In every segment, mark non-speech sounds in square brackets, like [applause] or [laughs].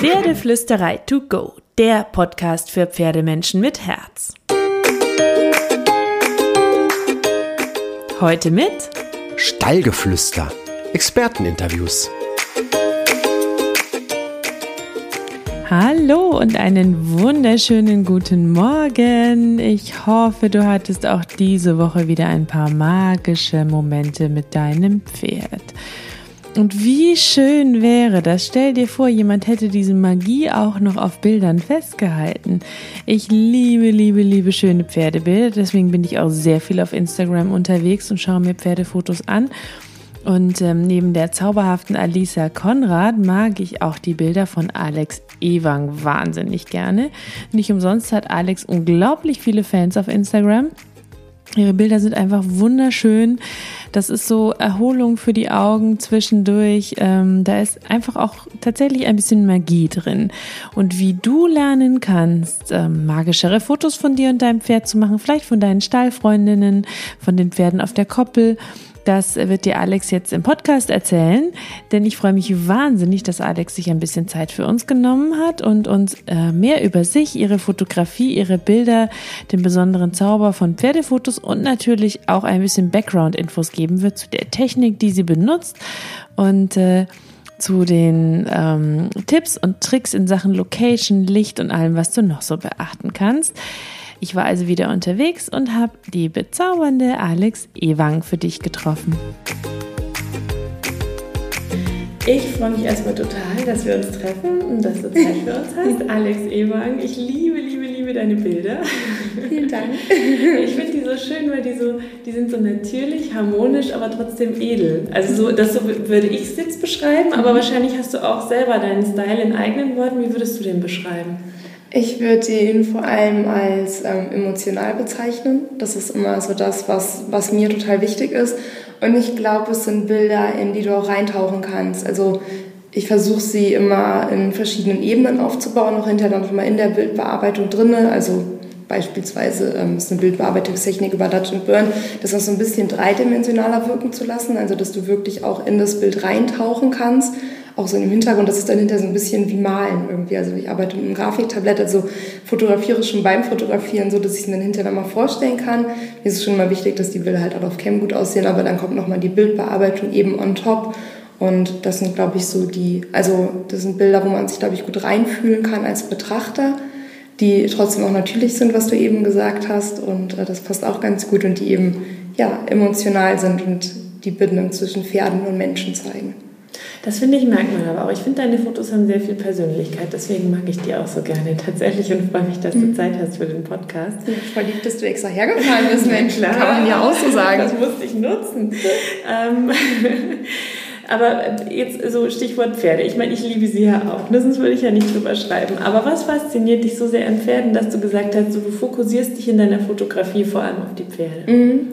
Pferdeflüsterei to go, der Podcast für Pferdemenschen mit Herz. Heute mit Stallgeflüster, Experteninterviews. Hallo und einen wunderschönen guten Morgen. Ich hoffe, du hattest auch diese Woche wieder ein paar magische Momente mit deinem Pferd. Und wie schön wäre das? Stell dir vor, jemand hätte diese Magie auch noch auf Bildern festgehalten. Ich liebe, liebe, liebe schöne Pferdebilder. Deswegen bin ich auch sehr viel auf Instagram unterwegs und schaue mir Pferdefotos an. Und ähm, neben der zauberhaften Alisa Konrad mag ich auch die Bilder von Alex Ewang wahnsinnig gerne. Nicht umsonst hat Alex unglaublich viele Fans auf Instagram. Ihre Bilder sind einfach wunderschön. Das ist so Erholung für die Augen zwischendurch. Ähm, da ist einfach auch tatsächlich ein bisschen Magie drin. Und wie du lernen kannst, ähm, magischere Fotos von dir und deinem Pferd zu machen, vielleicht von deinen Stallfreundinnen, von den Pferden auf der Koppel das wird dir Alex jetzt im Podcast erzählen, denn ich freue mich wahnsinnig, dass Alex sich ein bisschen Zeit für uns genommen hat und uns äh, mehr über sich, ihre Fotografie, ihre Bilder, den besonderen Zauber von Pferdefotos und natürlich auch ein bisschen Background-Infos geben wird zu der Technik, die sie benutzt und äh, zu den ähm, Tipps und Tricks in Sachen Location, Licht und allem, was du noch so beachten kannst. Ich war also wieder unterwegs und habe die bezaubernde Alex Ewang für dich getroffen. Ich freue mich erstmal total, dass wir uns treffen und dass du Zeit für uns hast. [laughs] Alex Ewang, ich liebe, liebe, liebe deine Bilder. Vielen Dank. [laughs] Ich finde die so schön, weil die so, die sind so natürlich, harmonisch, aber trotzdem edel. Also so, das so würde ich es jetzt beschreiben, aber wahrscheinlich hast du auch selber deinen Style in eigenen Worten. Wie würdest du den beschreiben? Ich würde ihn vor allem als ähm, emotional bezeichnen. Das ist immer so das, was, was mir total wichtig ist. Und ich glaube, es sind Bilder, in die du auch reintauchen kannst. Also ich versuche sie immer in verschiedenen Ebenen aufzubauen, auch hinterher dann nochmal in der Bildbearbeitung drin. Also beispielsweise ähm, ist eine Bildbearbeitungstechnik über Dutch and Burn, das auch so ein bisschen dreidimensionaler wirken zu lassen, also dass du wirklich auch in das Bild reintauchen kannst auch so im Hintergrund, das ist dann hinterher so ein bisschen wie Malen irgendwie. Also ich arbeite mit einem Grafiktablett, also fotografiere schon beim Fotografieren, so dass ich es mir dann hinterher mal vorstellen kann. Mir ist es schon mal wichtig, dass die Bilder halt auch auf Cam gut aussehen, aber dann kommt nochmal die Bildbearbeitung eben on top. Und das sind, glaube ich, so die, also das sind Bilder, wo man sich, glaube ich, gut reinfühlen kann als Betrachter, die trotzdem auch natürlich sind, was du eben gesagt hast. Und äh, das passt auch ganz gut und die eben, ja, emotional sind und die Bindung zwischen Pferden und Menschen zeigen. Das finde ich, merkt man aber auch. Ich finde, deine Fotos haben sehr viel Persönlichkeit. Deswegen mag ich die auch so gerne tatsächlich und freue mich, dass du mhm. Zeit hast für den Podcast. Ja, voll lieb, dass du extra hergefahren bist, Mensch. Klar, Kann man ja auch so sagen. Das musste ich nutzen. ähm, [laughs] aber jetzt so Stichwort Pferde. Ich meine, ich liebe sie ja auch, ne? sonst würde ich ja nicht drüber schreiben. Aber was fasziniert dich so sehr an Pferden, dass du gesagt hast, so, du fokussierst dich in deiner Fotografie vor allem auf die Pferde? Mhm.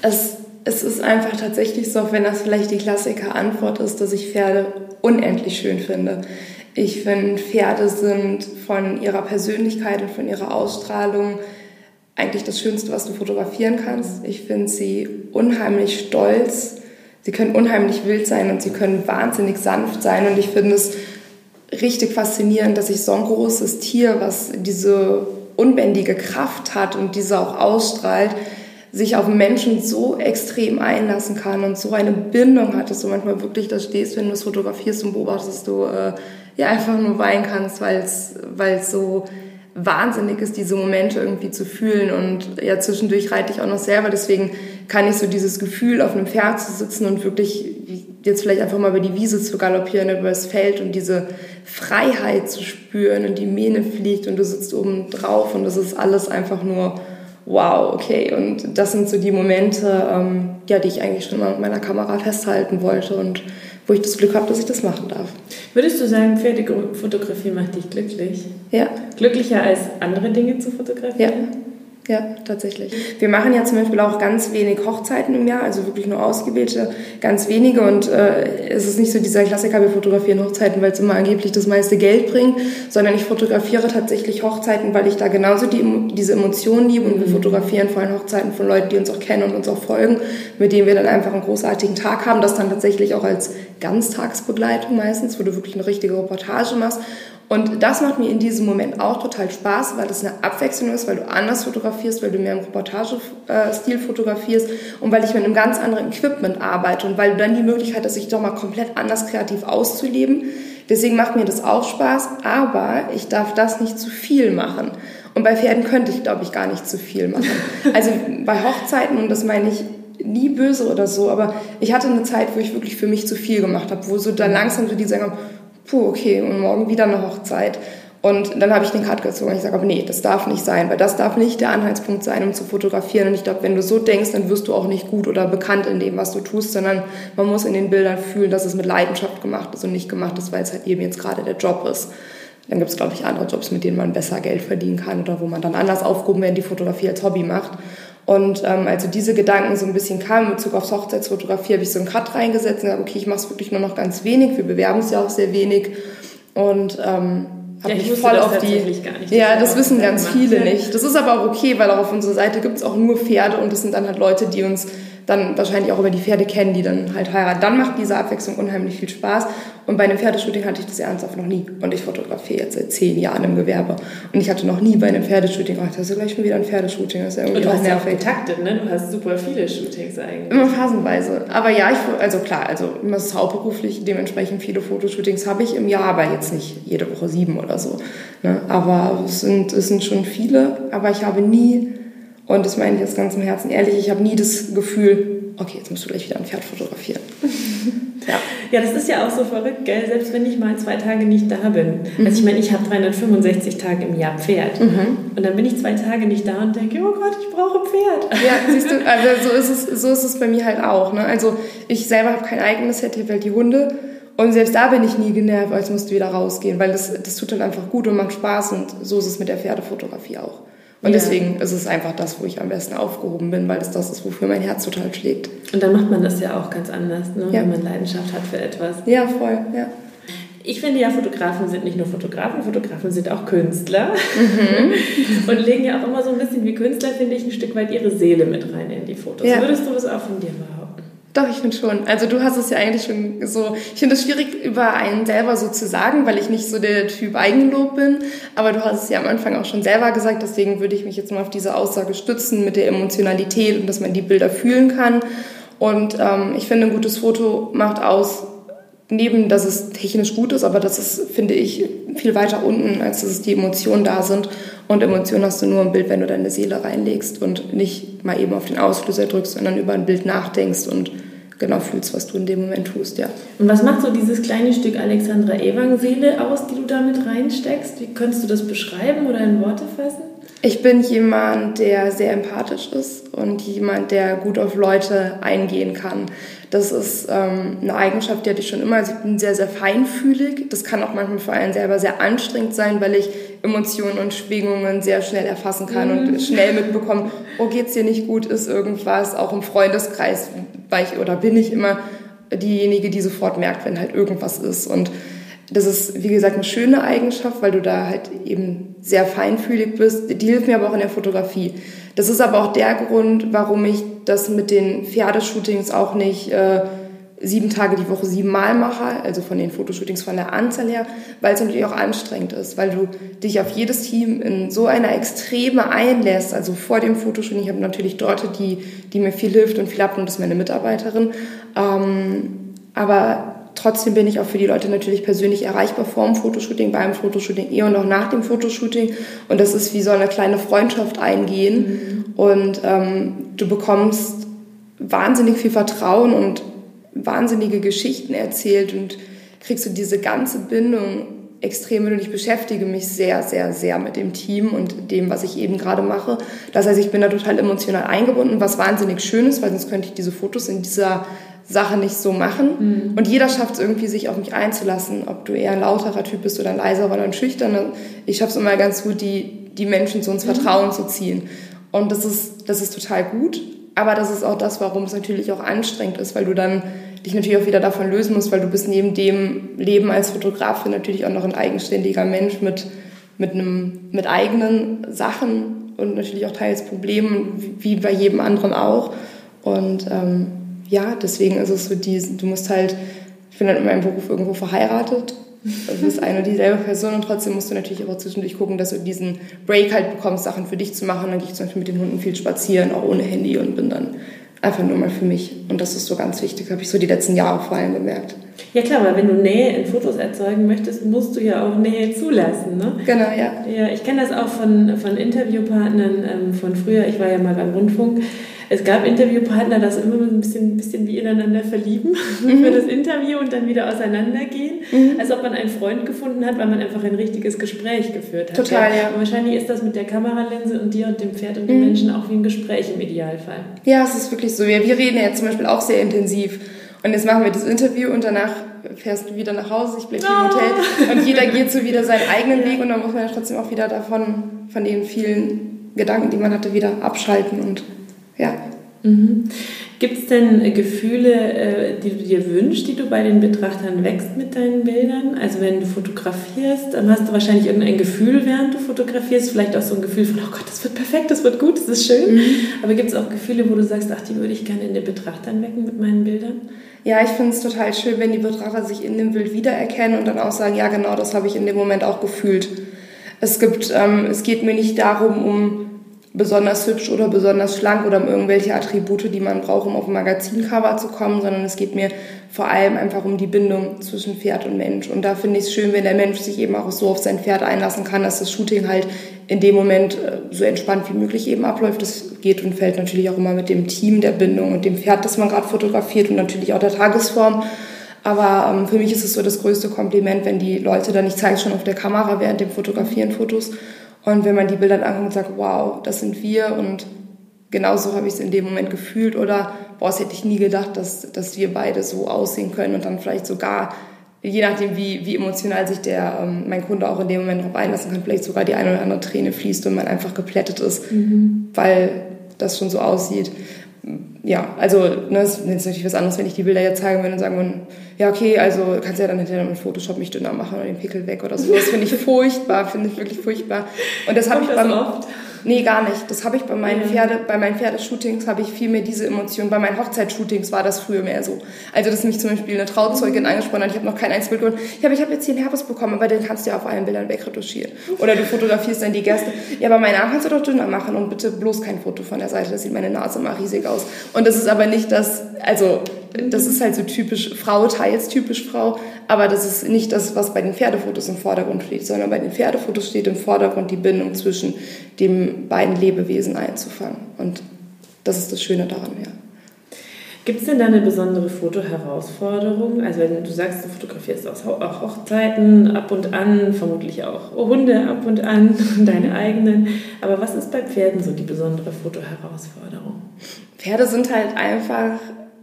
Es es ist einfach tatsächlich so, wenn das vielleicht die Klassiker-Antwort ist, dass ich Pferde unendlich schön finde. Ich finde, Pferde sind von ihrer Persönlichkeit und von ihrer Ausstrahlung eigentlich das Schönste, was du fotografieren kannst. Ich finde sie unheimlich stolz. Sie können unheimlich wild sein und sie können wahnsinnig sanft sein. Und ich finde es richtig faszinierend, dass ich so ein großes Tier, was diese unbändige Kraft hat und diese auch ausstrahlt, sich auf Menschen so extrem einlassen kann und so eine Bindung hat, dass du manchmal wirklich da stehst, wenn du es fotografierst und beobachtest, du äh, ja einfach nur weinen kannst, weil es so wahnsinnig ist, diese Momente irgendwie zu fühlen. Und ja, zwischendurch reite ich auch noch selber, deswegen kann ich so dieses Gefühl, auf einem Pferd zu sitzen und wirklich jetzt vielleicht einfach mal über die Wiese zu galoppieren, über das Feld und diese Freiheit zu spüren und die Mähne fliegt und du sitzt oben drauf und das ist alles einfach nur wow, okay. Und das sind so die Momente, ähm, ja, die ich eigentlich schon mal mit meiner Kamera festhalten wollte und wo ich das Glück habe, dass ich das machen darf. Würdest du sagen, Pferdefotografie macht dich glücklich? Ja. Glücklicher als andere Dinge zu fotografieren? Ja. Ja, tatsächlich. Wir machen ja zum Beispiel auch ganz wenig Hochzeiten im Jahr, also wirklich nur ausgewählte, ganz wenige. Und äh, es ist nicht so dieser Klassiker, wir fotografieren Hochzeiten, weil es immer angeblich das meiste Geld bringt, sondern ich fotografiere tatsächlich Hochzeiten, weil ich da genauso die, diese Emotionen liebe. Und wir mhm. fotografieren vor allem Hochzeiten von Leuten, die uns auch kennen und uns auch folgen, mit denen wir dann einfach einen großartigen Tag haben, das dann tatsächlich auch als Ganztagsbegleitung meistens, wo du wirklich eine richtige Reportage machst. Und das macht mir in diesem Moment auch total Spaß, weil es eine Abwechslung ist, weil du anders fotografierst, weil du mehr im Reportagestil fotografierst und weil ich mit einem ganz anderen Equipment arbeite und weil du dann die Möglichkeit hast, sich doch mal komplett anders kreativ auszuleben. Deswegen macht mir das auch Spaß, aber ich darf das nicht zu viel machen. Und bei Pferden könnte ich, glaube ich, gar nicht zu viel machen. [laughs] Also bei Hochzeiten, und das meine ich nie böse oder so, aber ich hatte eine Zeit, wo ich wirklich für mich zu viel gemacht habe, wo so dann langsam so die sagen, puh, okay, und morgen wieder eine Hochzeit. Und dann habe ich den Cut gezogen und ich sage, aber nee, das darf nicht sein, weil das darf nicht der Anhaltspunkt sein, um zu fotografieren. Und ich glaube, wenn du so denkst, dann wirst du auch nicht gut oder bekannt in dem, was du tust, sondern man muss in den Bildern fühlen, dass es mit Leidenschaft gemacht ist und nicht gemacht ist, weil es halt eben jetzt gerade der Job ist. Dann gibt es, glaube ich, andere Jobs, mit denen man besser Geld verdienen kann oder wo man dann anders aufgehoben werden, die Fotografie als Hobby macht. Und ähm, also diese Gedanken so ein bisschen kamen in Bezug auf Hochzeitsfotografie, habe ich so einen Cut reingesetzt und gesagt, okay, ich mache es wirklich nur noch ganz wenig. Wir bewerben es ja auch sehr wenig. Und ähm, habe ja, mich voll auf die. ja, das wissen ganz viele nicht. Das ist aber auch okay, weil auch auf unserer Seite gibt es auch nur Pferde und das sind dann halt Leute, die uns dann wahrscheinlich auch über die Pferde kennen, die dann halt heiraten. Dann macht diese Abwechslung unheimlich viel Spaß. Und bei einem Pferdeshooting hatte ich das ernsthaft noch nie. Und ich fotografiere jetzt seit zehn Jahren im Gewerbe. Und ich hatte noch nie bei einem Pferdeshooting, ach, das ist gleich schon wieder ein Pferdeshooting. Das ist irgendwie und du hast ja auch Kontakte, ne? Du hast super viele Shootings eigentlich. Immer phasenweise. Aber ja, ich, also klar, also immer ist hauptberuflich, dementsprechend viele Fotoshootings habe ich im Jahr, aber jetzt nicht jede Woche sieben oder so. Ne? Aber es sind, es sind schon viele, aber ich habe nie und das meine ich aus ganzem Herzen ehrlich. Ich habe nie das Gefühl, okay, jetzt musst du gleich wieder ein Pferd fotografieren. [laughs] ja. ja, das ist ja auch so verrückt, gell? Selbst wenn ich mal zwei Tage nicht da bin. Mhm. Also ich meine, ich habe 365 Tage im Jahr Pferd. Mhm. Und dann bin ich zwei Tage nicht da und denke, oh Gott, ich brauche ein Pferd. Ja, [laughs] siehst du, also so ist es, so ist es bei mir halt auch. Ne? Also ich selber habe kein eigenes Pferd, ich halt die Hunde. Und selbst da bin ich nie genervt, als musst du wieder rausgehen, weil das, das tut dann einfach gut und macht Spaß und so ist es mit der Pferdefotografie auch. Und ja. deswegen ist es einfach das, wo ich am besten aufgehoben bin, weil es das ist, wofür mein Herz total schlägt. Und dann macht man das ja auch ganz anders, ne? Ja. wenn man Leidenschaft hat für etwas. Ja, voll, ja. Ich finde ja, Fotografen sind nicht nur Fotografen, Fotografen sind auch Künstler mhm. [laughs] und legen ja auch immer so ein bisschen wie Künstler, finde ich, ein Stück weit ihre Seele mit rein in die Fotos. Ja. Würdest du das auch von dir behaupten? Doch, ich finde schon. Also du hast es ja eigentlich schon so. Ich finde es schwierig, über einen selber so zu sagen, weil ich nicht so der Typ Eigenlob bin. Aber du hast es ja am Anfang auch schon selber gesagt, deswegen würde ich mich jetzt mal auf diese Aussage stützen mit der Emotionalität und dass man die Bilder fühlen kann. Und ähm, ich finde, ein gutes Foto macht aus, neben, dass es technisch gut ist, aber das ist, finde ich, viel weiter unten, als dass die Emotionen da sind. Und Emotionen hast du nur im Bild, wenn du deine Seele reinlegst und nicht mal eben auf den Auslöser drückst, sondern über ein Bild nachdenkst und genau fühlst, was du in dem Moment tust, ja. Und was macht so dieses kleine Stück Alexandra Ewang Seele aus, die du damit reinsteckst? Wie könntest du das beschreiben oder in Worte fassen? Ich bin jemand, der sehr empathisch ist und jemand, der gut auf Leute eingehen kann. Das ist ähm, eine Eigenschaft, die hatte ich schon immer. Also ich bin sehr, sehr feinfühlig. Das kann auch manchmal für einen selber sehr anstrengend sein, weil ich Emotionen und Schwingungen sehr schnell erfassen kann mhm. und schnell mitbekomme, oh, geht's dir nicht gut, ist irgendwas. Auch im Freundeskreis war ich oder bin ich immer diejenige, die sofort merkt, wenn halt irgendwas ist. Und das ist, wie gesagt, eine schöne Eigenschaft, weil du da halt eben sehr feinfühlig bist. Die hilft mir aber auch in der Fotografie. Das ist aber auch der Grund, warum ich das mit den Pferdeshootings auch nicht äh, sieben Tage die Woche siebenmal mache, also von den Fotoshootings von der Anzahl her, weil es natürlich auch anstrengend ist, weil du dich auf jedes Team in so einer Extreme einlässt. Also vor dem Fotoshooting, ich habe natürlich dort die, die mir viel hilft und viel abnimmt, das ist meine Mitarbeiterin. Ähm, aber Trotzdem bin ich auch für die Leute natürlich persönlich erreichbar vor dem Fotoshooting, beim Fotoshooting, eh und auch nach dem Fotoshooting. Und das ist wie so eine kleine Freundschaft eingehen. Mhm. Und ähm, du bekommst wahnsinnig viel Vertrauen und wahnsinnige Geschichten erzählt und kriegst du diese ganze Bindung extrem und ich beschäftige mich sehr, sehr, sehr mit dem Team und dem, was ich eben gerade mache. Das heißt, ich bin da total emotional eingebunden, was wahnsinnig schön ist, weil sonst könnte ich diese Fotos in dieser Sache nicht so machen. Mhm. Und jeder schafft es irgendwie, sich auf mich einzulassen, ob du eher ein lauterer Typ bist oder ein leiserer oder ein schüchterner. Ich schaffe es immer ganz gut, die, die Menschen zu uns mhm. Vertrauen zu ziehen. Und das ist, das ist total gut. Aber das ist auch das, warum es natürlich auch anstrengend ist, weil du dann dich natürlich auch wieder davon lösen musst, weil du bist neben dem Leben als Fotografin natürlich auch noch ein eigenständiger Mensch mit, mit, einem, mit eigenen Sachen und natürlich auch teils Problemen, wie bei jedem anderen auch. Und ähm, ja, deswegen ist es so, die, du musst halt ich bin dann in meinem Beruf irgendwo verheiratet. Du bist eine und dieselbe Person und trotzdem musst du natürlich auch zwischendurch gucken, dass du diesen Break halt bekommst, Sachen für dich zu machen. Dann gehe ich zum Beispiel mit den Hunden viel spazieren, auch ohne Handy und bin dann einfach nur mal für mich. Und das ist so ganz wichtig, habe ich so die letzten Jahre vor allem gemerkt. Ja klar, weil wenn du Nähe in Fotos erzeugen möchtest, musst du ja auch Nähe zulassen. Ne? Genau, ja. Ja, ich kenne das auch von, von Interviewpartnern ähm, von früher. Ich war ja mal beim Rundfunk. Es gab Interviewpartner, das immer ein bisschen, ein bisschen wie ineinander verlieben [laughs] mhm. für das Interview und dann wieder auseinandergehen. Mhm. Als ob man einen Freund gefunden hat, weil man einfach ein richtiges Gespräch geführt hat. Total, ja. Und wahrscheinlich ist das mit der Kameralinse und dir und dem Pferd und den mhm. Menschen auch wie ein Gespräch im Idealfall. Ja, es ist wirklich so. Ja, wir reden ja zum Beispiel auch sehr intensiv. Und jetzt machen wir das Interview und danach fährst du wieder nach Hause, ich bleibe hier im Hotel ah. und jeder geht so wieder seinen eigenen [laughs] Weg und dann muss man ja trotzdem auch wieder davon, von den vielen Gedanken, die man hatte, wieder abschalten und ja. Mhm. Gibt es denn Gefühle, äh, die du dir wünschst, die du bei den Betrachtern wächst mit deinen Bildern? Also wenn du fotografierst, dann hast du wahrscheinlich irgendein Gefühl, während du fotografierst, vielleicht auch so ein Gefühl von, oh Gott, das wird perfekt, das wird gut, das ist schön. Mhm. Aber gibt es auch Gefühle, wo du sagst, ach, die würde ich gerne in den Betrachtern wecken mit meinen Bildern? Ja, ich finde es total schön, wenn die Betrachter sich in dem Bild wiedererkennen und dann auch sagen, ja genau, das habe ich in dem Moment auch gefühlt. Es gibt, ähm, es geht mir nicht darum, um besonders hübsch oder besonders schlank oder um irgendwelche Attribute, die man braucht, um auf ein Magazincover zu kommen, sondern es geht mir vor allem einfach um die Bindung zwischen Pferd und Mensch. Und da finde ich es schön, wenn der Mensch sich eben auch so auf sein Pferd einlassen kann, dass das Shooting halt in dem Moment äh, so entspannt wie möglich eben abläuft. Das geht und fällt natürlich auch immer mit dem Team der Bindung und dem Pferd, das man gerade fotografiert und natürlich auch der Tagesform. Aber ähm, für mich ist es so das größte Kompliment, wenn die Leute dann, ich zeige schon auf der Kamera während dem Fotografieren Fotos, und wenn man die Bilder anguckt und sagt, wow, das sind wir und genauso habe ich es in dem Moment gefühlt oder boah, das hätte ich nie gedacht, dass, dass wir beide so aussehen können und dann vielleicht sogar, je nachdem wie, wie emotional sich der, ähm, mein Kunde auch in dem Moment darauf einlassen kann, vielleicht sogar die eine oder andere Träne fließt und man einfach geplättet ist, mhm. weil das schon so aussieht. Ja, also ne, es ist natürlich was anderes, wenn ich die Bilder jetzt zeigen würde und sagen würde, ja, okay, also kannst ja dann hinterher mit Photoshop mich dünner machen oder den Pickel weg oder so. Das finde ich furchtbar, finde ich wirklich furchtbar. Und das habe ich beim, oft? Nee, gar nicht. Das habe ich bei meinen Pferde, bei meinen Pferdeshootings habe ich viel mehr diese Emotionen. Bei meinen Hochzeitsshootings war das früher mehr so. Also, dass mich zum Beispiel eine Trauzeugin angesprochen hat, ich habe noch kein einziges Bild gewonnen. Ja, aber ich habe jetzt hier einen Herpes bekommen, aber den kannst du ja auf allen Bildern wegretuschieren. Oder du fotografierst dann die Gäste. Ja, aber meinen Arm kannst du doch dünner machen und bitte bloß kein Foto von der Seite, das sieht meine Nase immer riesig aus. Und das ist aber nicht das, also, das ist halt so typisch Frau, teils typisch Frau, aber das ist nicht das, was bei den Pferdefotos im Vordergrund steht, sondern bei den Pferdefotos steht im Vordergrund die Bindung zwischen den beiden Lebewesen einzufangen. Und das ist das Schöne daran, ja. Gibt es denn da eine besondere Fotoherausforderung? Also wenn du sagst, du fotografierst auch Hochzeiten ab und an, vermutlich auch Hunde ab und an, [laughs] deine eigenen. Aber was ist bei Pferden so die besondere Fotoherausforderung? Pferde sind halt einfach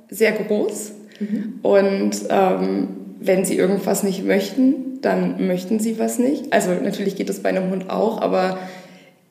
sehr groß mhm. und ähm, wenn sie irgendwas nicht möchten, dann möchten sie was nicht. Also natürlich geht das bei einem Hund auch, aber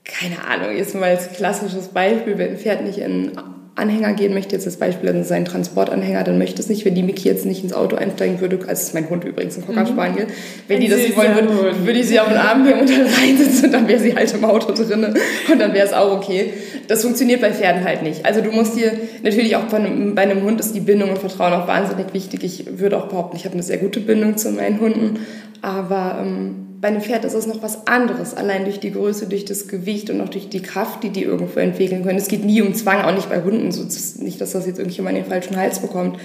keine Ahnung, jetzt mal als klassisches Beispiel, wenn ein Pferd nicht in Anhänger gehen möchte, jetzt als Beispiel in seinen Transportanhänger, dann möchte es nicht, wenn die Miki jetzt nicht ins Auto einsteigen würde, also ist mein Hund übrigens, ein Cocker mhm. Spaniel, wenn ein die das nicht wollen würde, würde ich sie auf den Arm nehmen und dann reinsitzen und dann wäre sie halt im Auto drin und dann wäre es auch okay. Das funktioniert bei Pferden halt nicht. Also du musst dir, natürlich auch bei einem, bei einem Hund ist die Bindung und Vertrauen auch wahnsinnig wichtig. Ich würde auch behaupten, ich habe eine sehr gute Bindung zu meinen Hunden, aber ähm, bei einem Pferd ist es noch was anderes, allein durch die Größe, durch das Gewicht und auch durch die Kraft, die die irgendwo entwickeln können. Es geht nie um Zwang, auch nicht bei Hunden, so, nicht, dass das jetzt irgendjemand den falschen Hals bekommt.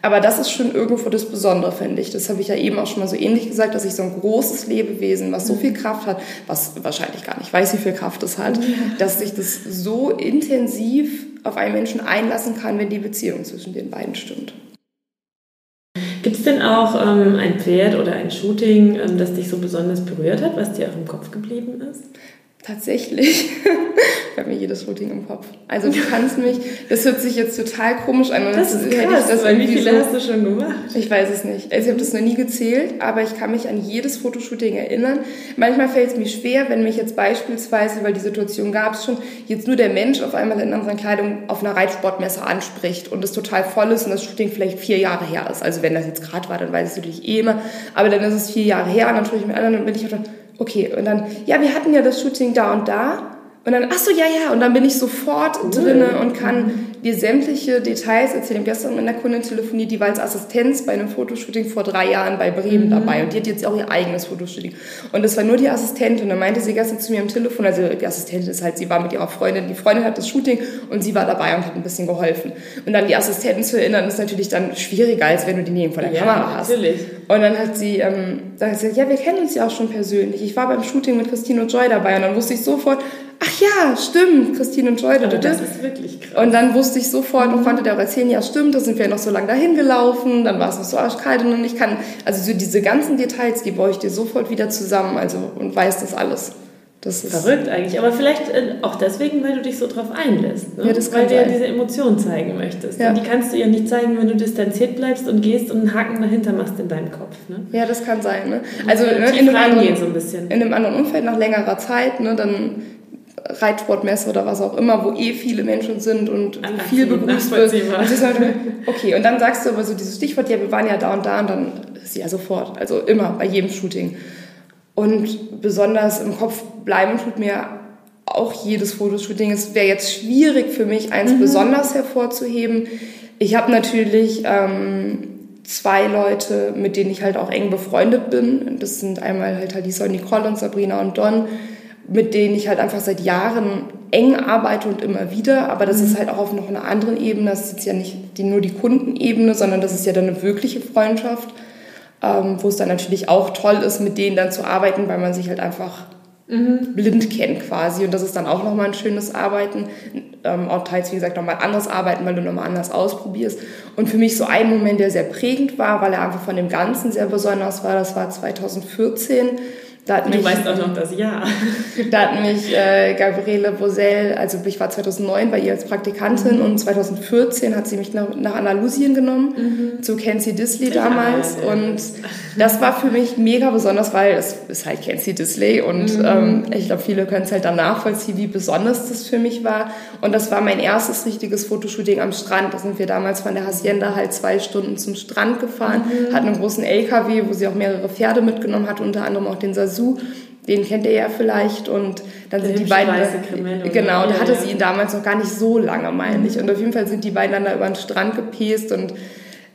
Aber das ist schon irgendwo das Besondere, finde ich. Das habe ich ja eben auch schon mal so ähnlich gesagt, dass ich so ein großes Lebewesen, was so viel Kraft hat, was wahrscheinlich gar nicht weiß, wie viel Kraft es hat, dass sich das so intensiv auf einen Menschen einlassen kann, wenn die Beziehung zwischen den beiden stimmt. Gibt es denn auch ähm, ein Pferd oder ein Shooting, ähm, das dich so besonders berührt hat, was dir auch im Kopf geblieben ist? Tatsächlich. [laughs] ich habe mir jedes Shooting im Kopf. Also du kannst mich, das hört sich jetzt total komisch an. Das ist krass, das weil wie viele so, hast du schon gemacht? Ich weiß es nicht. Also ich habe das noch nie gezählt, aber ich kann mich an jedes Fotoshooting erinnern. Manchmal fällt es mir schwer, wenn mich jetzt beispielsweise, weil die Situation gab es schon, jetzt nur der Mensch auf einmal in anderen Kleidung auf einer Reitsportmesse anspricht und es total voll ist und das Shooting vielleicht vier Jahre her ist. Also wenn das jetzt gerade war, dann weiß ich es natürlich eh immer. Aber dann ist es vier Jahre her und dann spreche ich mit anderen und bin ich auch dann, okay, und dann, ja, wir hatten ja das Shooting da und da Und dann, ach so, ja, ja, und dann bin ich sofort cool. drinne und kann dir sämtliche Details erzählen. Gestern mit einer Kundin telefoniert, die war als Assistenz bei einem Fotoshooting vor drei Jahren bei Bremen mhm. dabei und die hat jetzt auch ihr eigenes Fotoshooting. Und das war nur die Assistentin. Und dann meinte sie gestern zu mir am Telefon, also die Assistentin ist halt, sie war mit ihrer Freundin, die Freundin hat das Shooting und sie war dabei und hat ein bisschen geholfen. Und dann die Assistentin zu erinnern, ist natürlich dann schwieriger, als wenn du die neben vor der ja, Kamera hast. Natürlich. Und dann hat sie, ähm, sagt sie, ja, wir kennen uns ja auch schon persönlich. Ich war beim Shooting mit Christine und Joy dabei und dann wusste ich sofort, ach ja, stimmt, Christine und Joy. Also das ist wirklich krass. Und dann wusste ich sofort und konnte der auch erzählen, ja stimmt, da sind wir noch so lange dahin gelaufen, dann war es noch so arschkalt und ich kann, also so diese ganzen Details, die baue ich dir sofort wieder zusammen, also und weiß das alles. Das ist verrückt eigentlich, aber vielleicht äh, auch deswegen, weil du dich so drauf einlässt. Ne? Ja, das weil du ja diese Emotionen zeigen möchtest. Ja. Und die kannst du ja nicht zeigen, wenn du distanziert bleibst und gehst und einen Haken dahinter machst in deinem Kopf. Ne? Ja, das kann sein. Ne? Also ne, in, einem anderen, so ein in einem anderen Umfeld nach längerer Zeit, ne, dann Reitsportmesse oder was auch immer, wo eh viele Menschen sind und Ach, viel begrüßt wird. Okay, und dann sagst du aber so dieses Stichwort, ja, wir waren ja da und da und dann ist sie ja sofort, also immer bei jedem Shooting. Und besonders im Kopf bleiben tut mir auch jedes Fotoshooting. Es wäre jetzt schwierig für mich, eins mhm. besonders hervorzuheben. Ich habe natürlich ähm, zwei Leute, mit denen ich halt auch eng befreundet bin. Das sind einmal halt Alisa und Nicole und Sabrina und Don mit denen ich halt einfach seit Jahren eng arbeite und immer wieder. Aber das mhm. ist halt auch auf noch einer anderen Ebene. Das ist jetzt ja nicht die, nur die Kundenebene, sondern das ist ja dann eine wirkliche Freundschaft, ähm, wo es dann natürlich auch toll ist, mit denen dann zu arbeiten, weil man sich halt einfach mhm. blind kennt quasi. Und das ist dann auch nochmal ein schönes Arbeiten. Ähm, auch teils, wie gesagt, nochmal anderes Arbeiten, weil du nochmal anders ausprobierst. Und für mich so ein Moment, der sehr prägend war, weil er einfach von dem Ganzen sehr besonders war, das war 2014 da du mich, weißt auch noch das Jahr. [laughs] Da hat mich äh, Gabriele Bosell, also ich war 2009 bei ihr als Praktikantin mhm. und 2014 hat sie mich nach, nach Andalusien genommen, mhm. zu Kenzie Disley damals. Ja. Und das war für mich mega besonders, weil es ist halt Kenzie Disley und mhm. ähm, ich glaube, viele können es halt dann nachvollziehen, wie besonders das für mich war. Und das war mein erstes richtiges Fotoshooting am Strand. Da sind wir damals von der Hacienda halt zwei Stunden zum Strand gefahren, mhm. hatten einen großen LKW, wo sie auch mehrere Pferde mitgenommen hat, unter anderem auch den Sasu Sasu, den kennt ihr ja vielleicht und dann Der sind die beiden genau, da hatte sie ihn damals noch gar nicht so lange, meine ich. Und auf jeden Fall sind die beiden dann da über den Strand gepäst und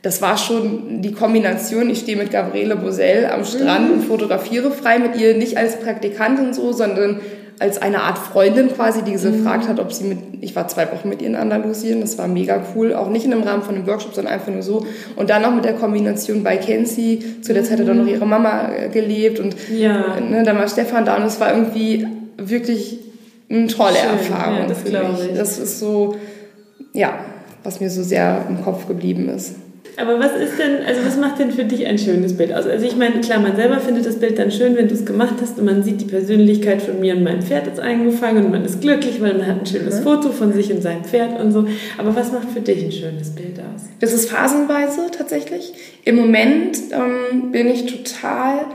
das war schon die Kombination. Ich stehe mit Gabriele Bosell am Strand mhm. und fotografiere frei mit ihr, nicht als Praktikantin so, sondern als eine Art Freundin quasi, die sie mhm. gefragt hat, ob sie mit, ich war zwei Wochen mit ihr in Andalusien, das war mega cool, auch nicht in einem Rahmen von einem Workshop, sondern einfach nur so. Und dann noch mit der Kombination bei Kenzie, zu der Zeit hat dann noch ihre Mama äh, gelebt und ja. ne, dann war Stefan da und es war irgendwie wirklich eine tolle Schön. Erfahrung ja, das für mich. Ich. Das ist so, ja, was mir so sehr im Kopf geblieben ist. Aber was ist denn, also was macht denn für dich ein schönes Bild aus? Also ich meine, klar, man selber findet das Bild dann schön, wenn du es gemacht hast und man sieht die Persönlichkeit von mir und meinem Pferd ist eingefangen und man ist glücklich, weil man hat ein schönes mhm. Foto von sich und seinem Pferd und so. Aber was macht für dich ein schönes Bild aus? Das ist phasenweise tatsächlich. Im Moment ähm, bin ich total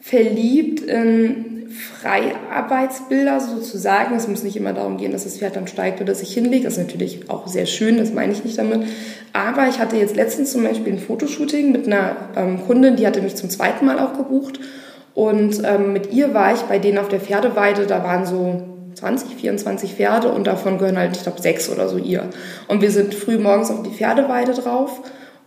verliebt in Freiarbeitsbilder sozusagen. Es muss nicht immer darum gehen, dass das Pferd dann steigt oder sich hinlegt. Das ist natürlich auch sehr schön, das meine ich nicht damit. Aber ich hatte jetzt letztens zum Beispiel ein Fotoshooting mit einer ähm, Kundin, die hatte mich zum zweiten Mal auch gebucht. Und ähm, mit ihr war ich bei denen auf der Pferdeweide, da waren so 20, 24 Pferde und davon gehören halt, ich glaube, sechs oder so ihr. Und wir sind früh morgens auf die Pferdeweide drauf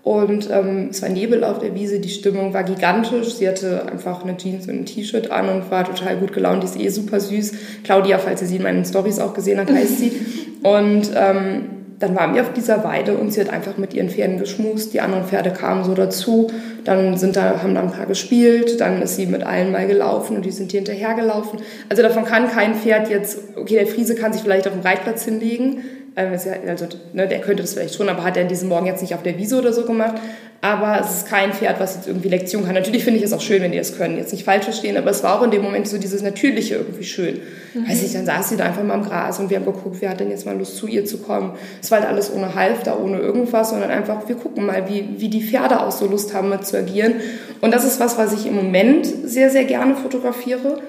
und ähm, es war Nebel auf der Wiese, die Stimmung war gigantisch. Sie hatte einfach eine Jeans und ein T-Shirt an und war total gut gelaunt. Die ist eh super süß. Claudia, falls ihr sie in meinen Stories auch gesehen habt, heißt sie. [laughs] Und ähm, dann waren wir auf dieser Weide und sie hat einfach mit ihren Pferden geschmust. Die anderen Pferde kamen so dazu. Dann sind da, haben da ein paar gespielt. Dann ist sie mit allen mal gelaufen und die sind hier hinterher gelaufen. Also davon kann kein Pferd jetzt, okay, der Friese kann sich vielleicht auf dem Reitplatz hinlegen, also, ne, der könnte das vielleicht schon, aber hat er diesen Morgen jetzt nicht auf der Wiese oder so gemacht. Aber es ist kein Pferd, was jetzt irgendwie Lektion kann. Natürlich finde ich es auch schön, wenn die das können. Jetzt nicht falsch verstehen, aber es war auch in dem Moment so dieses Natürliche irgendwie schön. Mhm. Weiß ich, dann saß sie da einfach mal im Gras und wir haben geguckt, wer hat denn jetzt mal Lust zu ihr zu kommen. Es war halt alles ohne Halfter, ohne irgendwas, sondern einfach, wir gucken mal, wie, wie die Pferde auch so Lust haben, mit zu agieren. Und das ist was, was ich im Moment sehr, sehr gerne fotografiere,